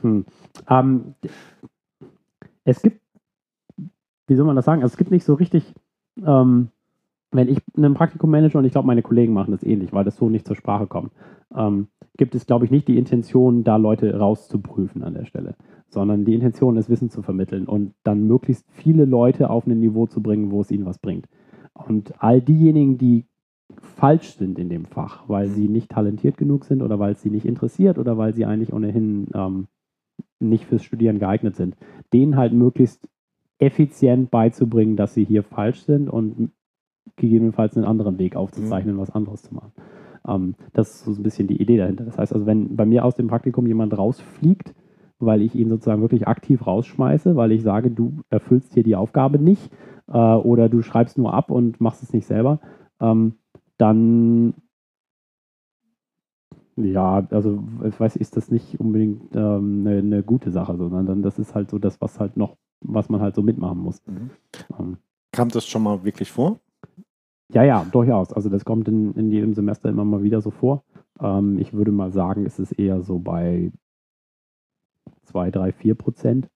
hm. Ähm, es gibt, wie soll man das sagen? Also es gibt nicht so richtig, ähm, wenn ich ein Praktikum manage und ich glaube, meine Kollegen machen das ähnlich, weil das so nicht zur Sprache kommt, ähm, gibt es, glaube ich, nicht die Intention, da Leute rauszuprüfen an der Stelle, sondern die Intention ist, Wissen zu vermitteln und dann möglichst viele Leute auf ein Niveau zu bringen, wo es ihnen was bringt. Und all diejenigen, die falsch sind in dem Fach, weil sie nicht talentiert genug sind oder weil es sie nicht interessiert oder weil sie eigentlich ohnehin ähm, nicht fürs Studieren geeignet sind, denen halt möglichst effizient beizubringen, dass sie hier falsch sind und gegebenenfalls einen anderen Weg aufzuzeichnen, mhm. was anderes zu machen. Ähm, das ist so ein bisschen die Idee dahinter. Das heißt also, wenn bei mir aus dem Praktikum jemand rausfliegt, weil ich ihn sozusagen wirklich aktiv rausschmeiße, weil ich sage, du erfüllst hier die Aufgabe nicht äh, oder du schreibst nur ab und machst es nicht selber, ähm, dann ja, also ich weiß, ist das nicht unbedingt ähm, eine, eine, gute Sache, sondern dann das ist halt so das, was halt noch, was man halt so mitmachen muss. Mhm. Ähm, Kam das schon mal wirklich vor? Ja, ja, durchaus. Also das kommt in, in jedem Semester immer mal wieder so vor. Ähm, ich würde mal sagen, es ist eher so bei 2, 3, 4 Prozent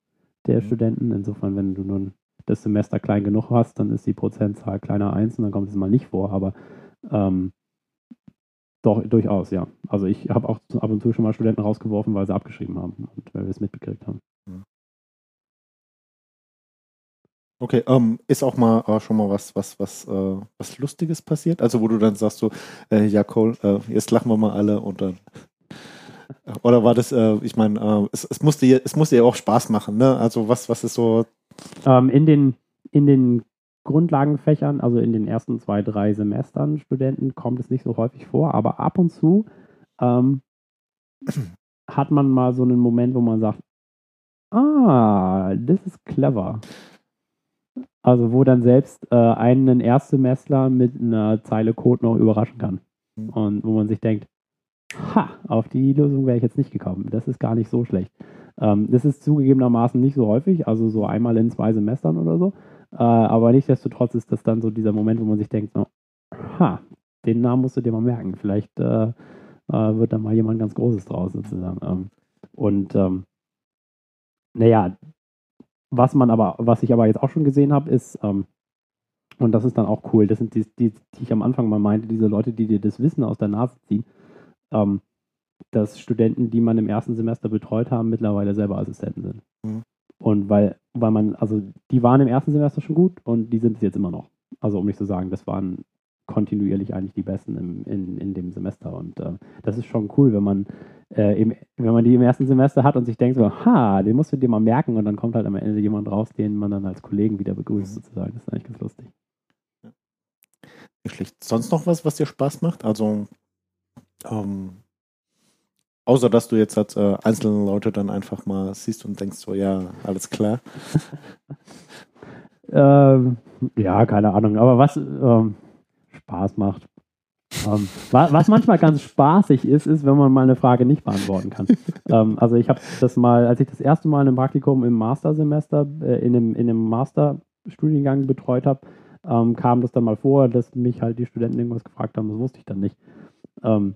der mhm. Studenten. Insofern, wenn du nun das Semester klein genug hast, dann ist die Prozentzahl kleiner 1 und dann kommt es mal nicht vor. Aber ähm, doch, durchaus, ja. Also ich habe auch ab und zu schon mal Studenten rausgeworfen, weil sie abgeschrieben haben und weil wir es mitbekriegt haben. Okay, ähm, ist auch mal äh, schon mal was, was, was, äh, was Lustiges passiert? Also wo du dann sagst so, äh, ja Cole, äh, jetzt lachen wir mal alle und dann oder war das, äh, ich meine, äh, es, es, musste es musste ja auch Spaß machen, ne? Also was, was ist so? Ähm, in den in den Grundlagenfächern, also in den ersten zwei, drei Semestern Studenten, kommt es nicht so häufig vor, aber ab und zu ähm, hat man mal so einen Moment, wo man sagt, ah, das ist clever. Also wo dann selbst äh, einen Erstsemestler mit einer Zeile Code noch überraschen kann. Mhm. Und wo man sich denkt, ha, auf die Lösung wäre ich jetzt nicht gekommen. Das ist gar nicht so schlecht. Ähm, das ist zugegebenermaßen nicht so häufig, also so einmal in zwei Semestern oder so. Äh, aber nichtsdestotrotz ist das dann so dieser Moment, wo man sich denkt, so, ha, den Namen musst du dir mal merken. Vielleicht äh, äh, wird da mal jemand ganz Großes draus sozusagen. Ähm, und ähm, naja, was man aber, was ich aber jetzt auch schon gesehen habe, ist, ähm, und das ist dann auch cool, das sind die, die, die ich am Anfang mal meinte, diese Leute, die dir das Wissen aus der Nase ziehen, ähm, dass Studenten, die man im ersten Semester betreut haben, mittlerweile selber Assistenten sind. Mhm. Und weil, weil man, also die waren im ersten Semester schon gut und die sind es jetzt immer noch. Also um nicht zu sagen, das waren kontinuierlich eigentlich die Besten im, in, in dem Semester. Und äh, das ist schon cool, wenn man, äh, im, wenn man die im ersten Semester hat und sich denkt so, ha, den musst du dir mal merken und dann kommt halt am Ende jemand raus, den man dann als Kollegen wieder begrüßt, sozusagen. Das ist eigentlich ganz lustig. Nicht schlecht. Sonst noch was, was dir Spaß macht? Also, ähm, außer dass du jetzt als äh, einzelne Leute dann einfach mal siehst und denkst so, ja, alles klar. Ähm, ja, keine Ahnung. Aber was ähm, Spaß macht. Ähm, wa- was manchmal ganz spaßig ist, ist, wenn man mal eine Frage nicht beantworten kann. ähm, also ich habe das mal, als ich das erste Mal ein Praktikum im Mastersemester, äh, in einem, in einem Masterstudiengang betreut habe, ähm, kam das dann mal vor, dass mich halt die Studenten irgendwas gefragt haben, das wusste ich dann nicht. Ähm,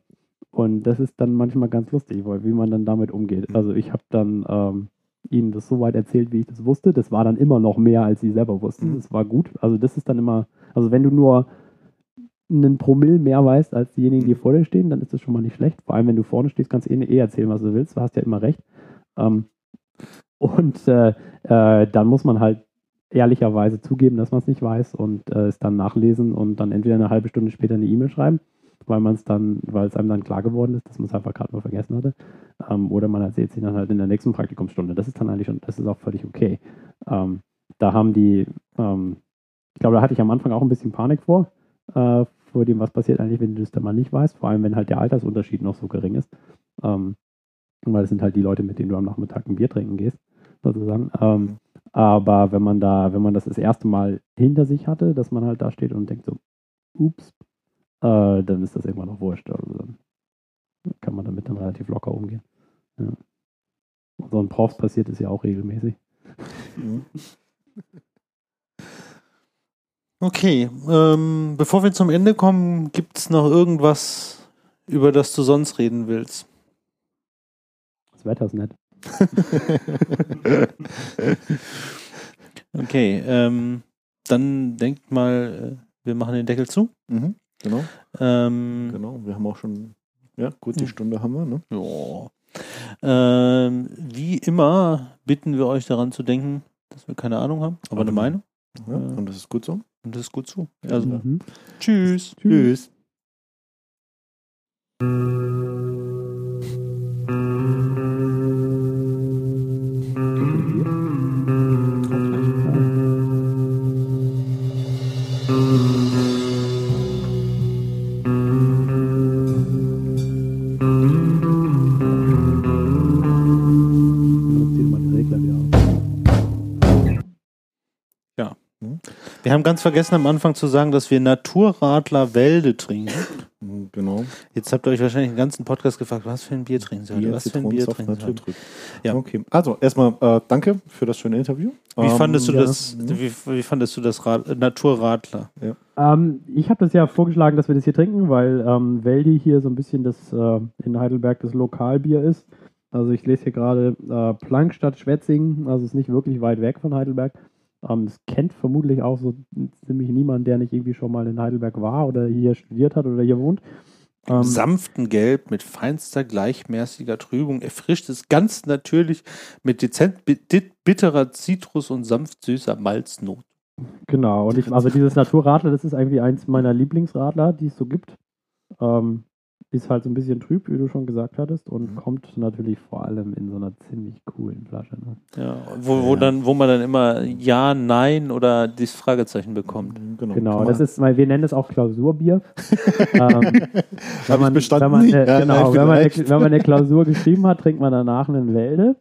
und das ist dann manchmal ganz lustig, weil wie man dann damit umgeht. Also ich habe dann ähm, ihnen das so weit erzählt, wie ich das wusste. Das war dann immer noch mehr, als sie selber wussten. Mhm. Das war gut. Also das ist dann immer, also wenn du nur einen Promille mehr weißt als diejenigen, die vor dir stehen, dann ist das schon mal nicht schlecht. Vor allem, wenn du vorne stehst, kannst du eh eh erzählen, was du willst. Du hast ja immer recht. Ähm, und äh, äh, dann muss man halt ehrlicherweise zugeben, dass man es nicht weiß und äh, es dann nachlesen und dann entweder eine halbe Stunde später eine E-Mail schreiben, weil man es dann, weil es einem dann klar geworden ist, dass man es einfach gerade nur vergessen hatte. Ähm, oder man erzählt sich dann halt in der nächsten Praktikumsstunde. Das ist dann eigentlich schon, das ist auch völlig okay. Ähm, da haben die, ähm, ich glaube, da hatte ich am Anfang auch ein bisschen Panik vor, äh, vor dem, was passiert eigentlich, wenn du das dann mal nicht weißt, vor allem wenn halt der Altersunterschied noch so gering ist. Ähm, weil das sind halt die Leute, mit denen du am Nachmittag ein Bier trinken gehst, sozusagen. Ähm, aber wenn man da, wenn man das das erste Mal hinter sich hatte, dass man halt da steht und denkt so, ups, äh, dann ist das irgendwann auch wurscht. Also dann kann man damit dann relativ locker umgehen. Ja. Und so ein Profs passiert es ja auch regelmäßig. Mhm. Okay, ähm, bevor wir zum Ende kommen, gibt es noch irgendwas, über das du sonst reden willst? Das Wetter ist nett. Okay, ähm, dann denkt mal, äh, wir machen den Deckel zu. Mhm. Genau, Ähm, genau. Wir haben auch schon, ja, gut, die Hm. Stunde haben wir, ne? Ja. Ähm, wie immer bitten wir euch daran zu denken, dass wir keine Ahnung haben, aber eine Mhm. Meinung. Ja, Ja. und das ist gut so. Und das ist gut so. Also, Mhm. tschüss. Tschüss. Jetzt Wir haben ganz vergessen am Anfang zu sagen, dass wir Naturradler Wälde trinken. Mhm, Genau. Jetzt habt ihr euch wahrscheinlich den ganzen Podcast gefragt, was für ein Bier trinken sollt ihr? Bier, Was für ein Bier trinken? Naturtrüb. Ja. Okay, also erstmal äh, danke für das schöne Interview. Wie Ähm, fandest du ja. das? Wie, wie fandest du das Rad, äh, Naturradler? Ähm, ich habe das ja vorgeschlagen, dass wir das hier trinken, weil ähm, Weldi hier so ein bisschen das äh, in Heidelberg das Lokalbier ist. Also ich lese hier gerade äh, Plank statt Schwetzingen, also ist nicht wirklich weit weg von Heidelberg. Ähm, das kennt vermutlich auch so ziemlich niemand, der nicht irgendwie schon mal in Heidelberg war oder hier studiert hat oder hier wohnt. Im Ähm, sanften Gelb mit feinster gleichmäßiger Trübung erfrischt es ganz natürlich mit dezent bitterer Zitrus und sanft süßer Malznot. Genau, und ich, also dieses Naturradler, das ist eigentlich eins meiner Lieblingsradler, die es so gibt. Ähm, ist halt so ein bisschen trüb, wie du schon gesagt hattest, und Mhm. kommt natürlich vor allem in so einer ziemlich coolen Flasche. Ne? Ja, wo, wo, Ja. Dann, wo man dann immer Ja, Nein oder dieses Fragezeichen bekommt. Genau, Genau, kann das ist, weil wir nennen es auch Klausurbier. ähm, Hab wenn ich man, bestanden? wenn man, eine, Ja, genau, nein, wenn, man eine, vielleicht. wenn man eine Klausur geschrieben hat, trinkt man danach einen Wälde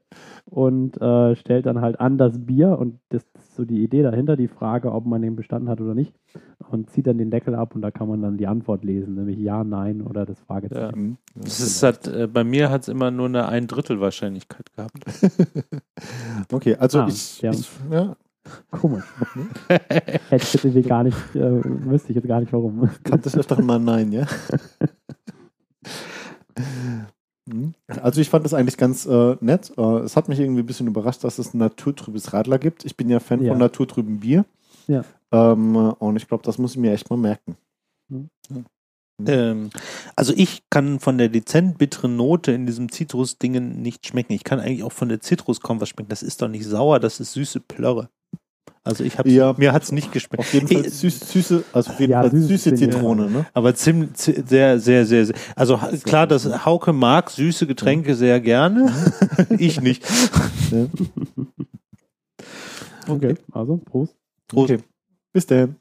und äh, stellt dann halt an das Bier und das ist so die Idee dahinter, die Frage, ob man den bestanden hat oder nicht und zieht dann den Deckel ab und da kann man dann die Antwort lesen, nämlich ja, nein oder das Fragezeichen. Mhm. Das ist halt, äh, bei mir hat es immer nur eine ein Drittel Wahrscheinlichkeit gehabt. Okay, also Ah, ich, ja. ich ja, Komisch. Hätte ich jetzt irgendwie gar nicht, äh, wüsste ich jetzt gar nicht warum. kann das öfter mal nein, ja? Mhm. Also ich fand das eigentlich ganz äh, nett. Äh, es hat mich irgendwie ein bisschen überrascht, dass es ein naturtrübes Radler gibt. Ich bin ja Fan Ja. von naturtrübem Bier. Ja. Ähm, und ich glaube, das muss ich mir echt mal merken. Ähm, also ich kann von der dezent bitteren Note in diesem Zitrus-Dingen nicht schmecken. Ich kann eigentlich auch von der Zitrus kaum was schmecken. Das ist doch nicht sauer, das ist süße Plörre. Also ich habe Ja. mir hat es nicht geschmeckt. Auf jeden Fall Ich- süß, süße, also auf jeden Ja, Fall süß süße Zitrone, ne? Aber ziemlich zi- sehr, sehr, sehr, sehr. Also klar, dass Hauke mag süße Getränke sehr gerne. ich nicht. Okay, also Prost. Prost. Okay. Bis dann.